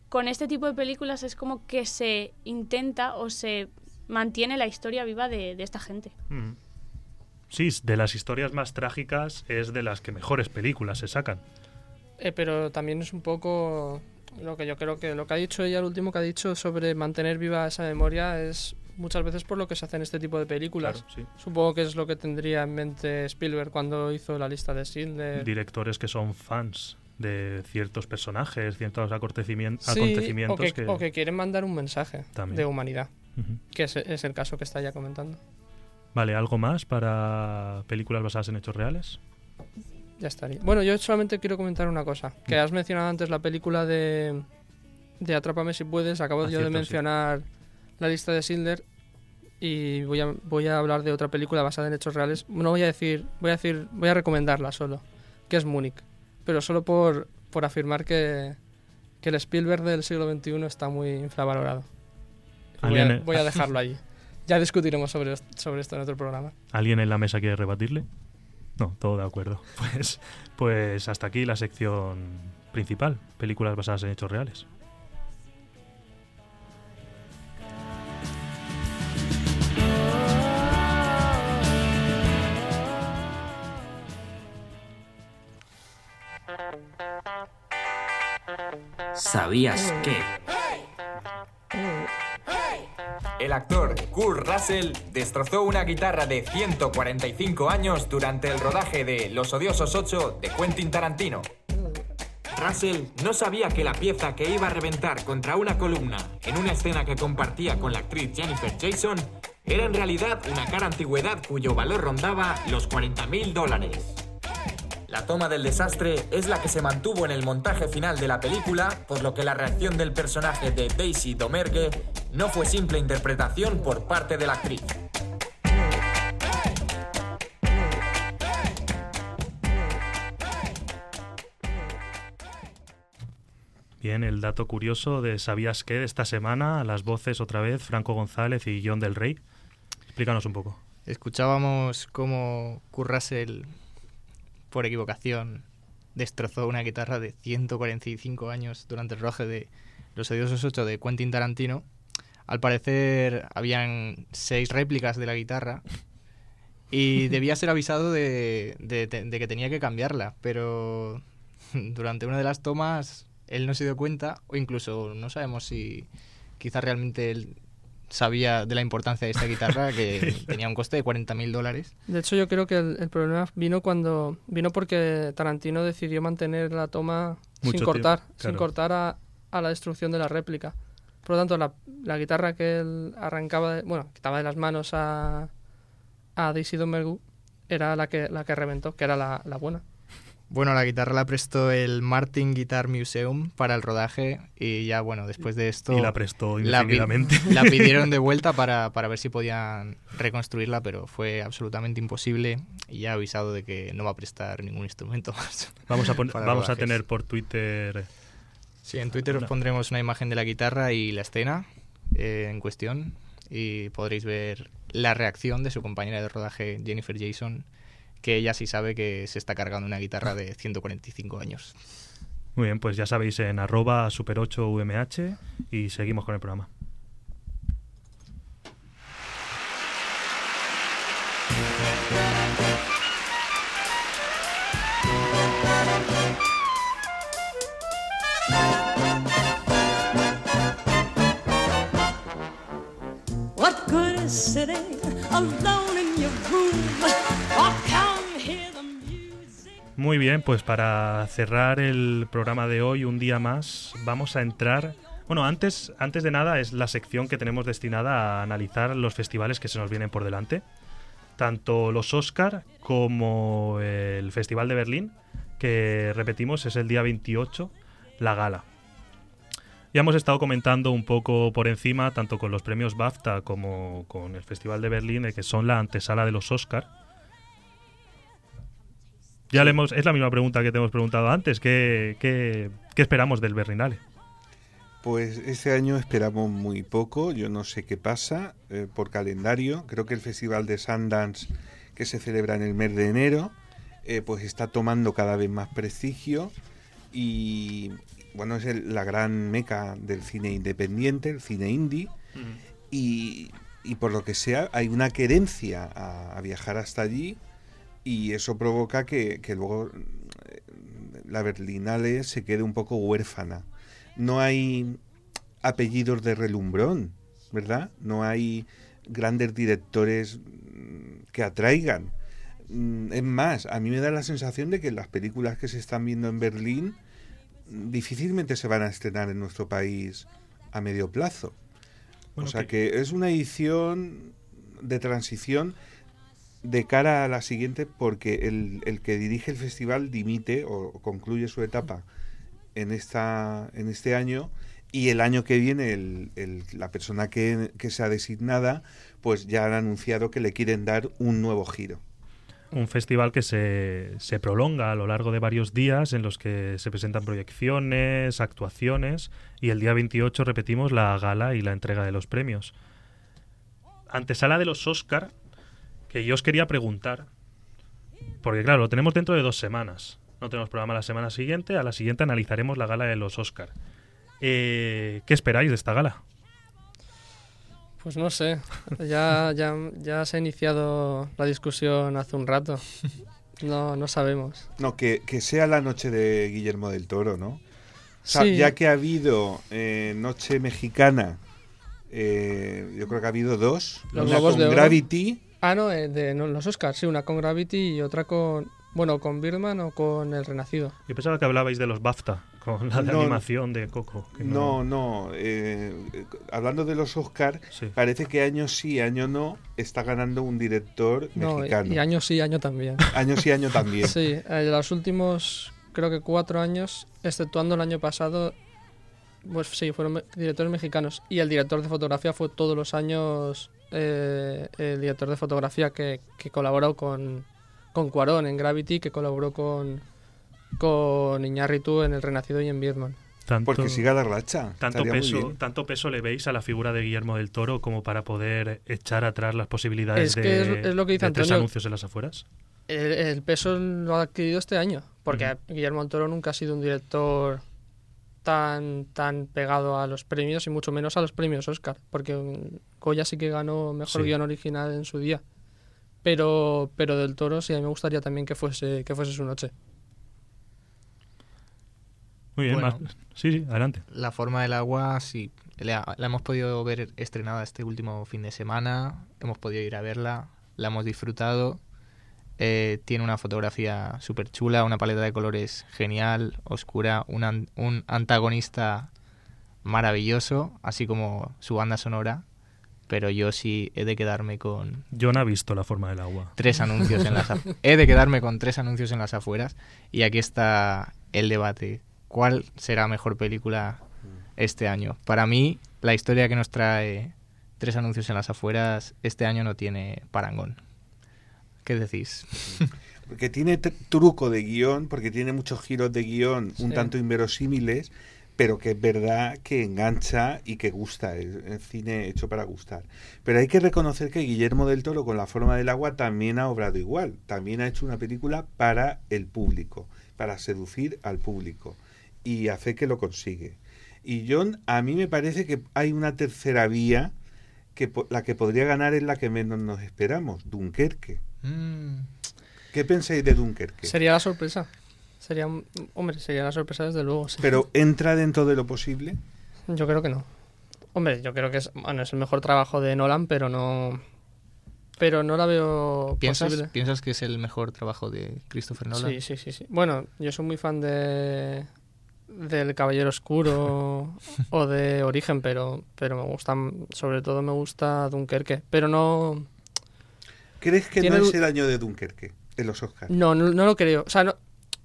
con este tipo de películas es como que se intenta o se mantiene la historia viva de, esta gente. Mm. Sí, de las historias más trágicas es de las que mejores películas se sacan. Eh, pero también es un poco lo que yo creo que lo que ha dicho ella, el último que ha dicho sobre mantener viva esa memoria es muchas veces por lo que se hace en este tipo de películas. Claro, sí. Supongo que es lo que tendría en mente Spielberg cuando hizo la lista de Schindler. Directores que son fans de ciertos personajes, ciertos acontecimien- Sí, acontecimientos o que, que... o que quieren mandar un mensaje También. de humanidad, que es, es el caso que está ya comentando. Vale, ¿algo más para películas basadas en hechos reales? Ya estaría. Bueno, yo solamente quiero comentar una cosa. Mm. Que has mencionado antes la película de, de Atrápame si puedes. Acabo Ah, yo cierto, de sí. mencionar la lista de Schindler y voy a, voy a hablar de otra película basada en hechos reales. No voy a decir, voy a decir, voy a recomendarla solo, que es Múnich. Pero solo por, por afirmar que, que el Spielberg del siglo XXI está muy infravalorado. Voy a, voy a dejarlo allí. Ya discutiremos sobre, sobre esto en otro programa. ¿Alguien en la mesa quiere rebatirle? No, todo de acuerdo. Pues, pues hasta aquí la sección principal, películas basadas en hechos reales. ¿Sabías que? El actor Kurt Russell destrozó una guitarra de 145 años durante el rodaje de Los Odiosos 8 de Quentin Tarantino. Russell no sabía que la pieza que iba a reventar contra una columna en una escena que compartía con la actriz Jennifer Jason era en realidad una cara antigüedad cuyo valor rondaba los 40 mil dólares. La toma del desastre es la que se mantuvo en el montaje final de la película, por lo que la reacción del personaje de Daisy Domergue no fue simple interpretación por parte de la actriz. Bien, el dato curioso de ¿Sabías qué? de esta semana, las voces otra vez, Franco González y John del Rey. Explícanos un poco. Escuchábamos cómo Currasel, por equivocación, destrozó una guitarra de 145 años durante el rodaje de Los Odiosos 8 de Quentin Tarantino. Al parecer habían seis réplicas de la guitarra y debía ser avisado de, de- que tenía que cambiarla, pero durante una de las tomas él no se dio cuenta o incluso no sabemos si quizás realmente él sabía de la importancia de esta guitarra que tenía un coste de 40 mil dólares. De hecho, yo creo que el, el problema vino cuando vino porque Tarantino decidió mantener la toma Mucho sin cortar, tiempo, sin cortar a, a la destrucción de la réplica. Por lo tanto, la, la guitarra que él arrancaba, de- bueno, quitaba de las manos a, a Daisy Domergue era la que la que reventó, que era la, la buena. Bueno, la guitarra la prestó el Martin Guitar Museum para el rodaje y ya, bueno, después de esto... Y la prestó la pi- indefinidamente. la pidieron de vuelta para, para ver si podían reconstruirla, pero fue absolutamente imposible y ya ha avisado de que no va a prestar ningún instrumento más. Vamos a, vamos a tener por Twitter Sí, en Twitter os pondremos una imagen de la guitarra y la escena eh, en cuestión y podréis ver la reacción de su compañera de rodaje Jennifer Jason, que ella sí sabe que se está cargando una guitarra de 145 años. Muy bien, pues ya sabéis en arroba super8umh y seguimos con el programa. What good is sitting alone in your room? Muy bien, pues para cerrar el programa de hoy, un día más, vamos a entrar... Bueno, antes, antes de nada es la sección que tenemos destinada a analizar los festivales que se nos vienen por delante. Tanto los Oscar como el Festival de Berlín, que repetimos es el día 28, la gala. Ya hemos estado comentando un poco por encima, tanto con los premios BAFTA como con el Festival de Berlín, de que son la antesala de los Oscar. Ya le hemos, es la misma pregunta que te hemos preguntado antes. ¿Qué, qué, qué esperamos del Berlinale? Pues este año esperamos muy poco, yo no sé qué pasa eh, por calendario. Creo que el Festival de Sundance, que se celebra en el mes de enero, eh, pues está tomando cada vez más prestigio y bueno, es el- la gran meca del cine independiente, el cine indie, y, y por lo que sea hay una querencia a, a viajar hasta allí y eso provoca que, que luego eh, la Berlinale se quede un poco huérfana. No hay apellidos de relumbrón, ¿verdad? No hay grandes directores mm, que atraigan. Mm, Es más, a mí me da la sensación de que las películas que se están viendo en Berlín mm, difícilmente se van a estrenar en nuestro país a medio plazo. Bueno, o sea que es una edición de transición de cara a la siguiente porque el, el que dirige el festival dimite o, concluye su etapa en esta en este año y el año que viene el- el- la persona que, que sea designada pues ya han anunciado que le quieren dar un nuevo giro. Un festival que se, se prolonga a lo largo de varios días en los que se presentan proyecciones, actuaciones y el día 28 repetimos la gala y la entrega de los premios. antesala de los Oscar, que yo os quería preguntar, porque claro, lo tenemos dentro de dos semanas. No tenemos programa la semana siguiente, a la siguiente analizaremos la gala de los Oscar. Eh, ¿Qué esperáis de esta gala? Pues no sé, ya, ya, ya se ha iniciado la discusión hace un rato. No, no sabemos. No, que, que sea la noche de Guillermo del Toro, ¿no? O sea, Sí. ya que ha habido eh, Noche Mexicana, eh, yo creo que ha habido dos. Los una con de Oro. Gravity. Ah, no, eh, de no, los Oscars, sí, una con Gravity y otra con, bueno, con Birdman o con El Renacido. Yo pensaba que hablabais de los BAFTA, con la de No, animación de Coco. que No, no. eh, eh, hablando de los Oscar, Sí. parece que año sí, año no, está ganando un director y, mexicano. y año sí, año también. Año sí, año también. Sí, eh, los últimos, creo que cuatro años, exceptuando el año pasado, pues sí, fueron me- directores mexicanos. Y el director de fotografía fue todos los años eh, el director de fotografía que, que colaboró con, con Cuarón en Gravity, que colaboró con, con Iñárritu en El Renacido y en Birdman. Tanto, Porque siga la racha. tanto peso, tanto peso le veis a la figura de Guillermo del Toro como para poder echar atrás las posibilidades Es que de, es- es lo que dice de tres Antonio. anuncios en las afueras. El, el peso lo ha adquirido este año, porque Guillermo del Toro nunca ha sido un director tan, tan pegado a los premios y mucho menos a los premios Oscar, porque mm, Goya sí que ganó mejor Sí. guion original en su día. Pero, pero del Toro sí, a mí me gustaría también que fuese, que fuese su noche. Muy bien, Bueno. más- sí, sí, adelante. La forma del agua, sí. La, la hemos podido ver estrenada este último fin de semana. Hemos podido ir a verla. La hemos disfrutado. Eh, tiene una fotografía súper chula, una paleta de colores genial, oscura, un, an- un antagonista maravilloso, así como su banda sonora. Pero yo sí he de quedarme con Yo no he visto la forma del agua. tres anuncios en las he de quedarme con tres anuncios en las afueras y aquí está el debate cuál será mejor película este año para mí la historia que nos trae tres anuncios en las afueras este año no tiene parangón qué decís Porque tiene tr- truco de guion, porque tiene muchos giros de guion un Sí. tanto inverosímiles, pero que es verdad que engancha y que gusta. Es, es cine hecho para gustar. Pero hay que reconocer que Guillermo del Toro con La forma del agua también ha obrado igual. También ha hecho una película para el público, para seducir al público. Y hace que lo consigue. Y John, a mí me parece que hay una tercera vía que po- la que podría ganar es la que menos nos esperamos, Dunkerque. Mm, ¿Qué pensáis de Dunkerque? Sería la sorpresa. Sería, hombre, sería la sorpresa desde luego. sí. Pero entra dentro de lo posible. Yo creo que no. Hombre, yo creo que es, bueno, es el mejor trabajo de Nolan, pero no... Pero no la veo ¿Piensas, posible. ¿Piensas que es el mejor trabajo de Christopher Nolan? Sí, sí, sí, sí. Bueno, yo soy muy fan de del Caballero Oscuro o de Origen, pero pero me gusta sobre todo me gusta Dunkerque, pero no ¿Crees que no es el año de Dunkerque en los Oscars? no no, no lo creo. O sea, no-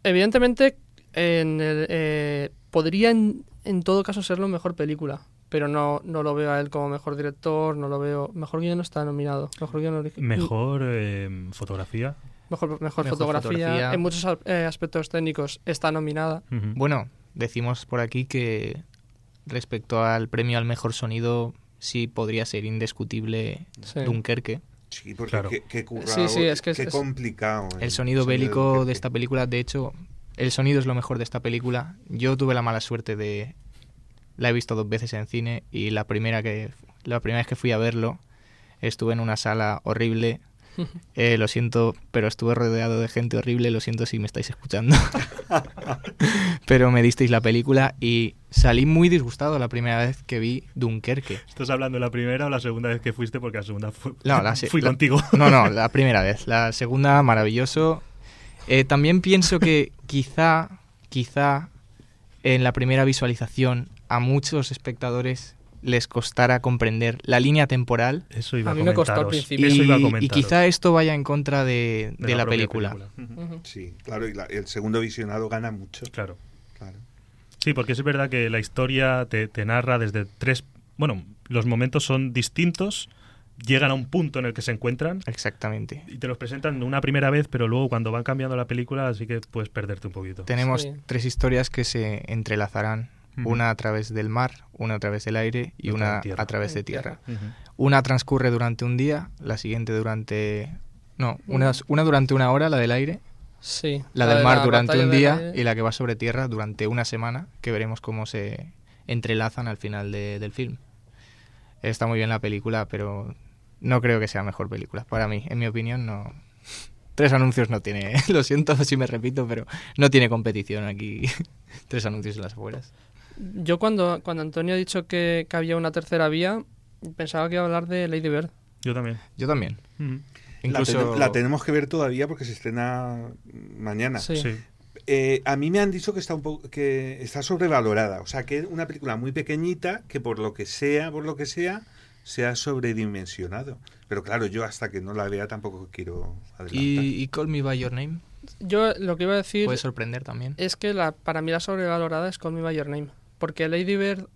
evidentemente en el, eh, podría en, en todo caso ser la mejor película, pero no no lo veo a él como mejor director, no lo veo mejor guion no está nominado, mejor guion original. Mejor eh, fotografía. Mejor, mejor, Mejor fotografía, fotografía. en muchos eh, aspectos técnicos está nominada. Bueno, decimos por aquí que respecto al premio al mejor sonido, sí podría ser indiscutible Sí. Dunkerque. Sí, porque Claro. qué, qué currado, Sí, sí, es que es- qué es- complicado. El sonido bélico de esta película, de hecho, el sonido es lo mejor de esta película. Yo tuve la mala suerte de la he visto dos veces en cine y la primera que la primera vez que fui a verlo estuve en una sala horrible. Eh, lo siento, pero estuve rodeado de gente horrible. Lo siento si me estáis escuchando. pero me disteis la película y salí muy disgustado la primera vez que vi Dunkerque. ¿Estás hablando de la primera o la segunda vez que fuiste? Porque la segunda fue, No, la se- fui la- contigo. No, no, la primera vez. La segunda, maravilloso. Eh, también pienso que quizá, quizá en la primera visualización a muchos espectadores les costara comprender la línea temporal Eso iba a, A mí me costó al principio. Eso iba a y, quizá esto vaya en contra de, de la, película. Sí, claro, y la- el segundo visionado gana mucho. Claro. Claro. Sí, porque es verdad que la historia te, te narra desde tres... Bueno, los momentos son distintos, llegan a un punto en el que se encuentran Exactamente. y te los presentan una primera vez, pero luego cuando van cambiando la película, así que puedes perderte un poquito. Tenemos Sí. tres historias que se entrelazarán Una a través del mar, una a través del aire y una a través de tierra. Una transcurre durante un día, la siguiente durante... No, una, una durante una hora, la del aire, Sí. la del de mar la durante un día aire. y la que va sobre tierra durante una semana, que veremos cómo se entrelazan al final de- del film. Está muy bien la película, pero no creo que sea mejor película. Para mí, en mi opinión, no. Tres anuncios no tiene, lo siento si me repito, pero no tiene competición aquí. Tres anuncios en las afueras. Yo cuando, cuando Antonio ha dicho que, que había una tercera vía, pensaba que iba a hablar de Lady Bird. Yo también. Yo también. Incluso La, ten- la tenemos que ver todavía porque se estrena mañana. Sí. Sí. Eh, a mí me han dicho que está un poco que está sobrevalorada, o sea, que es una película muy pequeñita que por lo que sea, por lo que sea, sea sobredimensionado. Pero claro, yo hasta que no la vea tampoco quiero adelantar. ¿Y, y Call Me By Your Name Yo lo que iba a decir puede sorprender también. es que la, para mí la sobrevalorada es Call Me By Your Name. Porque Lady Bird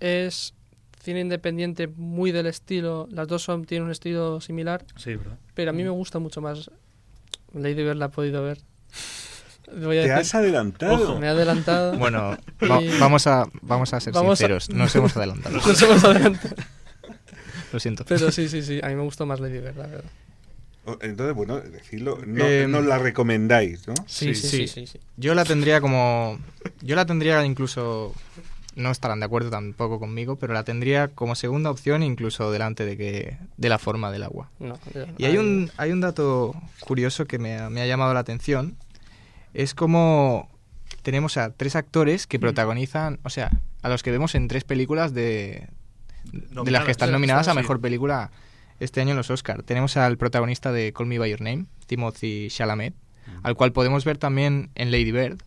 es cine independiente muy del estilo, las dos son, tienen un estilo similar, Sí, ¿verdad? pero a mí me gusta mucho más. Lady Bird la he podido ver. Voy a Te decir- has adelantado. Ojo. me he adelantado. Bueno, va- vamos, a, vamos a ser Vamos a- sinceros, nos hemos adelantado. Nos hemos adelantado. Lo siento. Pero sí, sí, sí, a mí me gustó más Lady Bird, la verdad. Entonces, bueno, decirlo, no, Em, nos la recomendáis, ¿no? Sí, Sí, sí, sí. sí. sí, sí. Yo la tendría como. Yo la tendría incluso. No estarán de acuerdo tampoco conmigo, pero la tendría como segunda opción incluso delante de que de la forma del agua. No, Y hay un, hay un dato curioso que me ha, me ha llamado la atención. Es como tenemos a tres actores que protagonizan, o sea, a los que vemos en tres películas de, de las que están nominadas a. Mejor Película este año en los Oscar. Tenemos al protagonista de Call Me By Your Name, Timothy Chalamet, al cual podemos ver también en Lady Bird.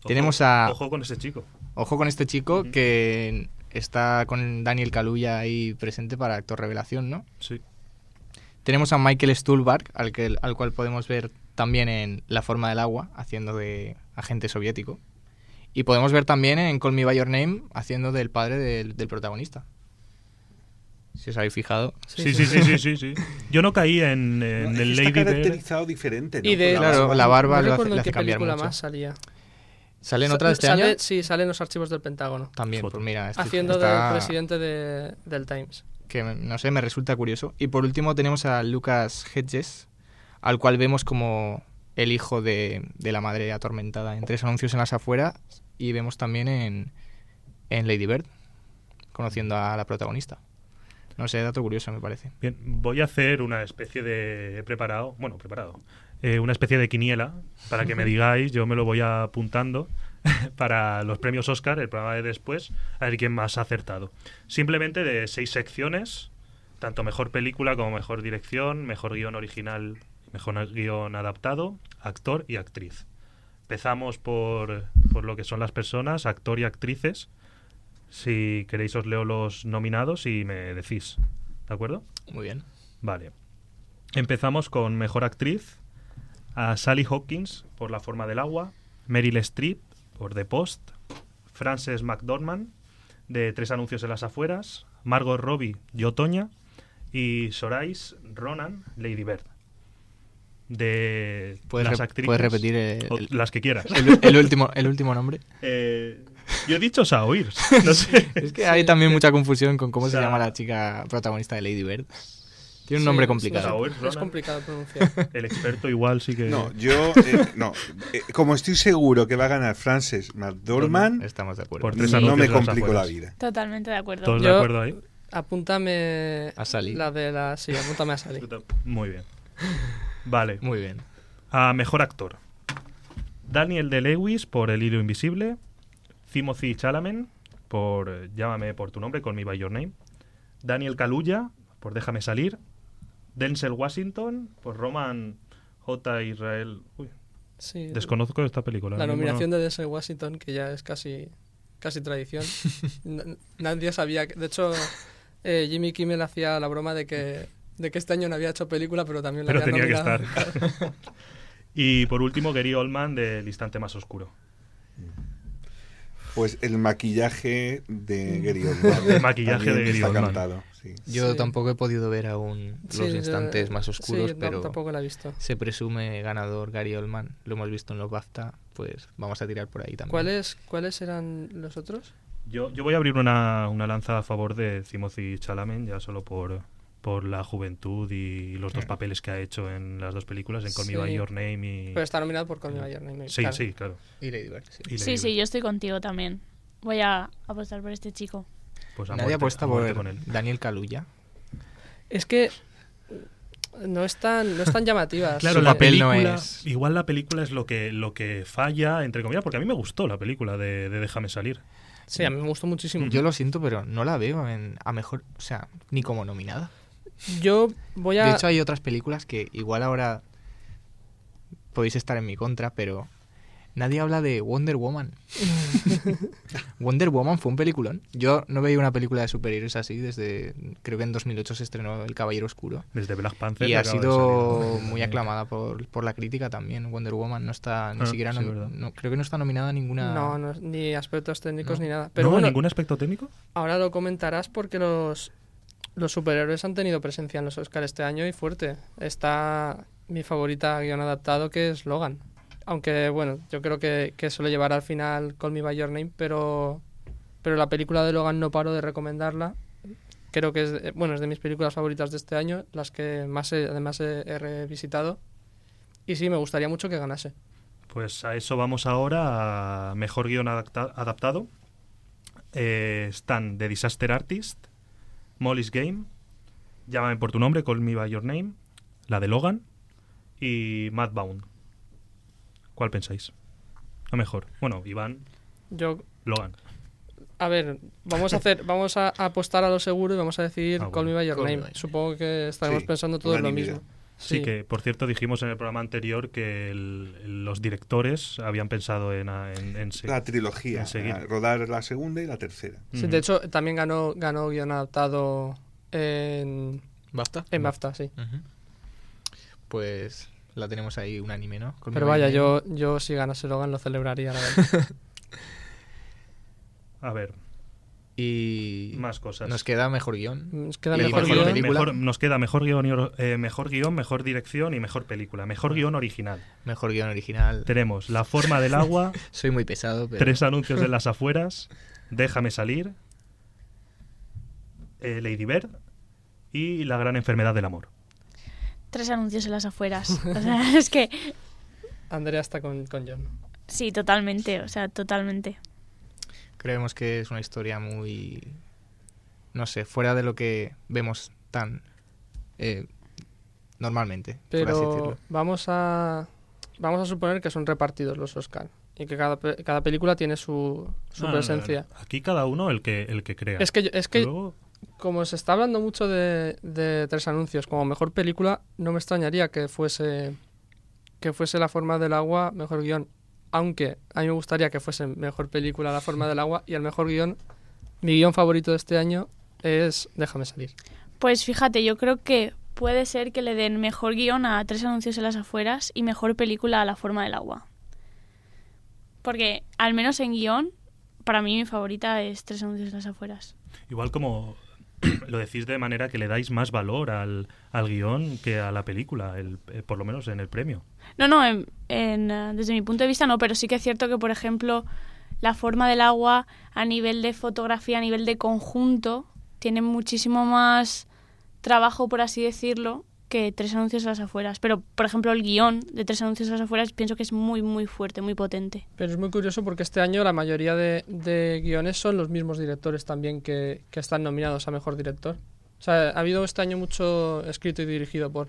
Ojo- Tenemos a- Ojo con ese chico. Ojo con este chico que está con Daniel Kaluuya ahí presente para actor revelación, ¿no? Sí. Tenemos a Michael Stuhlbarg, al, que, al cual podemos ver también en La forma del agua, haciendo de agente soviético. Y podemos ver también en Call Me By Your Name, haciendo del padre del, del protagonista. Si os habéis fijado. Sí, sí, sí, sí, sí, sí. Yo no caí en, en No, es el Lady está Bird. caracterizado diferente, ¿no? Y de Con Claro, barba. la barba no lo hace- en hace cambiar película mucho. más salía. ¿Sale en Sa- otra de este sale- año? Sí, sale en los archivos del Pentágono. También, Foto. pues mira, este Haciendo está- del presidente de- del Times. que no sé, me resulta curioso. Y por último tenemos a Lucas Hedges, al cual vemos como el hijo de, de la madre atormentada en tres anuncios en las afueras y vemos también en, en Lady Bird, conociendo a la protagonista. No sé, dato curioso me parece. Bien, voy a hacer una especie de... He preparado, bueno, preparado, eh, una especie de quiniela para que me digáis, yo me lo voy apuntando para los premios Oscar, el programa de después, a ver quién más ha acertado. Simplemente de seis secciones, tanto mejor película como mejor dirección, mejor guion original, mejor guion adaptado, actor y actriz. Empezamos por, por lo que son las personas, actor y actrices. Si queréis os leo los nominados y me decís. ¿De acuerdo? Muy bien. Vale. Empezamos con Mejor Actriz. A Sally Hawkins por La Forma del Agua. Meryl Streep por The Post. Frances McDormand de Tres Anuncios en las Afueras. Margot Robbie, Yo Toña. Y Sorais Ronan, Lady Bird. De ¿Puedes, las actrices. puedes repetir el, o el- las que quieras. el- el último, el último nombre? Eh, yo he dicho Saoirse. No sé. Es que hay también mucha confusión con cómo O sea- se llama la chica protagonista de Lady Bird. Tiene un Sí, nombre sí, complicado. Saoirse Es complicado pronunciar. El experto igual sí que... No, yo, eh, no. Eh, como estoy seguro que va a ganar Frances McDormand, Estamos de acuerdo. Por tres no me complico la vida. Totalmente de acuerdo. ¿Todos de Yo- acuerdo ahí? Apúntame A Sally. la de la... Sí, apúntame a Sally. Muy bien. Vale. Muy bien. A mejor actor. Daniel de Lewis por El hilo invisible. Timothy Chalamet por Llámame por tu nombre, Call Me By Your Name. Daniel Kaluuya por Déjame salir. Denzel Washington por Roman J. Israel. Uy, Sí, desconozco esta película. la nominación no. de Denzel Washington, que ya es casi, casi tradición. Nadie sabía... que- De hecho, eh, Jimmy Kimmel hacía la broma de que, de que este año no había hecho película, pero también la Pero había tenía que estar. y por último, Gary Oldman de El instante más oscuro. Pues el maquillaje de Gary Oldman. El maquillaje de Gary está Oldman. cantado. sí. Yo Sí. tampoco he podido ver aún Sí, los yo- estantes más oscuros, no, pero tampoco la he visto. se presume ganador Gary Oldman. Lo hemos visto en los BAFTA, pues vamos a tirar por ahí también. ¿Cuáles, ¿Cuáles eran los otros? Yo, yo voy a abrir una, una lanza a favor de Timothy Chalamet, ya solo por, por la juventud y los dos papeles que ha hecho en las dos películas, en Call Me. By Your Name y... Pero está nominado por Call Me By Your Name. Sí, claro. sí, claro. Y Lady Bird, sí. Y Sí, Lady sí, Bird. yo estoy contigo también. Voy a apostar por este chico. Pues a Nadie muerte- apuesta a por con él. Daniel Kaluuya. Es que no es tan, no es tan llamativas. Claro, la papel no película, es- igual la película es lo que, lo que falla, entre comillas, porque a mí me gustó la película de, de Déjame salir. Sí, a mí me gustó muchísimo. Yo lo siento, pero no la veo en- a mejor, o sea, ni como nominada. Yo voy a... De hecho, hay otras películas que igual ahora podéis estar en mi contra, pero nadie habla de Wonder Woman. Wonder Woman fue un peliculón. Yo no veía una película de superhéroes así desde, creo que en 2008 se estrenó El Caballero Oscuro. Desde Black Panther. Y ha sido muy aclamada por, por la crítica también. Wonder Woman no está ni Ah, siquiera, sí, no, creo que no está nominada a ninguna... No, no, ni aspectos técnicos No. ni nada. Pero ¿No? bueno, ¿Ningún aspecto técnico? ahora lo comentarás porque los, los superhéroes han tenido presencia en los Oscars este año y fuerte. Está mi favorita guion adaptado que es Logan. Aunque, bueno, yo creo que, que eso lo llevará al final Call Me By Your Name, pero, pero la película de Logan no paro de recomendarla. Creo que es, bueno, es de mis películas favoritas de este año, las que más he- además he, he revisitado. Y sí, me gustaría mucho que ganase. Pues a eso vamos ahora, a mejor guion adapta- adaptado. Eh, están The Disaster Artist, Molly's Game, Llámame por tu nombre, Call Me By Your Name, la de Logan y Madbound. ¿Cuál pensáis? La mejor. Bueno, Iván, Yo Logan. A ver, vamos a hacer, vamos a apostar a lo seguro y vamos a decir Ah, Call bueno. Me By Your Call Me Name. By Supongo que estaremos Sí, pensando todos lo unanimidad. mismo. Sí. que por cierto dijimos en el programa anterior que el- los directores habían pensado en, en, La trilogía, en rodar la segunda y la tercera. Sí, de hecho, también ganó, ganó guion adaptado en, ¿Basta? en BAFTA, sí. Pues la tenemos ahí unánime, ¿no? Con Pero vaya, yo, yo si ganase Logan lo celebraría, la verdad. A ver, Y más cosas. nos queda mejor guion. Nos queda mejor mejor guion. película. mejor- nos queda mejor guion, eh, mejor guion, mejor dirección y mejor película. Mejor guion original. Mejor guion original. Tenemos La forma del agua, Soy muy pesado, pero... Tres anuncios en las afueras, Déjame salir, eh, Lady Bird y La gran enfermedad del amor. Tres anuncios en las afueras. O sea, es que Andrea está con, con John. sí, totalmente. O sea, totalmente. Creemos que es una historia muy... No sé, fuera de lo que vemos tan... eh, normalmente, por así Pero decirlo. vamos a, vamos a suponer que son repartidos los Oscar y que cada, pe- cada película tiene su, su No, no, presencia. no, Aquí cada uno el que, el que crea. Es que, yo- es que Luego, como se está hablando mucho de, de tres anuncios como mejor película, no me extrañaría que fuese que fuese La forma del agua mejor guion. Aunque a mí me gustaría que fuese mejor película La forma del agua y el mejor guion, mi guion favorito de este año es Déjame salir. Pues fíjate, yo creo que puede ser que le den mejor guion a Tres anuncios en las afueras y mejor película a La forma del agua. Porque, al menos en guion, para mí mi favorita es Tres anuncios en las afueras. igual como lo decís de manera que le dais más valor al, al guion que a la película, el- eh, por lo menos en el premio. No, no, en- eh, desde mi punto de vista no, pero sí que es cierto que, por ejemplo, la forma del agua a nivel de fotografía, a nivel de conjunto, tiene muchísimo más trabajo, por así decirlo, que Tres anuncios a las afueras. Pero, por ejemplo, el guion de Tres anuncios a las afueras pienso que es muy, muy fuerte, muy potente. Pero es muy curioso porque este año la mayoría de, de guiones son los mismos directores también que, que están nominados a mejor director. O sea, ha habido este año mucho escrito y dirigido por.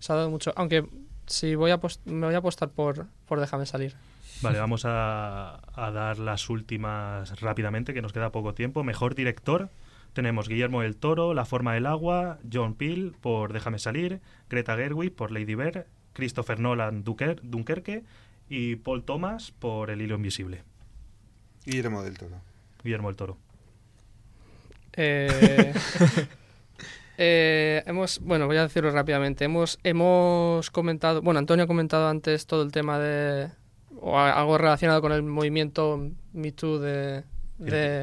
Se ha dado mucho. Aunque si voy a me voy a apostar por, por Déjame salir. Vale, vamos a, a dar las últimas rápidamente, que nos queda poco tiempo. Mejor director. Tenemos Guillermo del Toro, La forma del agua, John Peel por Déjame salir, Greta Gerwig por Lady Bird, Christopher Nolan Dunker- Dunkerque y Paul Thomas por El hilo invisible. Guillermo del Toro. Guillermo del Toro. Eh, eh, hemos, bueno, voy a decirlo rápidamente. Hemos, hemos comentado, bueno, Antonio ha comentado antes todo el tema de, o algo relacionado con el movimiento Me Too de,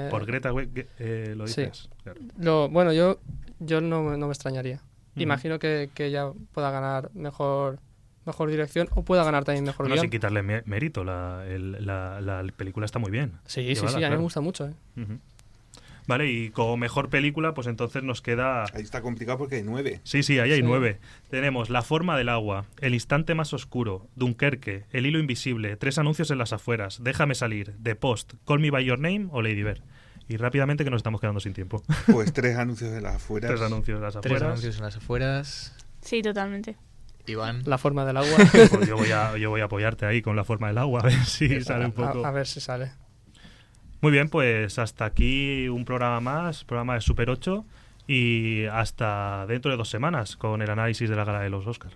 por Greta eh, lo dices. Lo, bueno, yo, yo no, no me extrañaría. Imagino que, que ella pueda ganar mejor mejor dirección o pueda ganar también mejor no, sin quitarle mérito, la, la, película está muy bien. Sí, sí, sí, a mí me gusta mucho. ¿eh? ¿vale? Y como mejor película, pues entonces nos queda... Ahí está complicado porque hay nueve. Sí, sí, ahí hay nueve. Tenemos La forma del agua, El instante más oscuro, Dunkerque, El hilo invisible, Tres anuncios en las afueras, Déjame salir, The Post, Call Me By Your Name o Lady Bird. Y rápidamente que nos estamos quedando sin tiempo. Pues tres anuncios en las afueras. Tres anuncios en las afueras. Tres anuncios en las afueras. Sí, totalmente. Iván. La forma del agua. Pues yo, voy a, yo voy a apoyarte ahí con la forma del agua, a ver si sale un poco. A, ver si sale. Muy bien, pues hasta aquí un programa más, programa de Super 8 y hasta dentro de dos semanas con el análisis de la gala de los Oscars.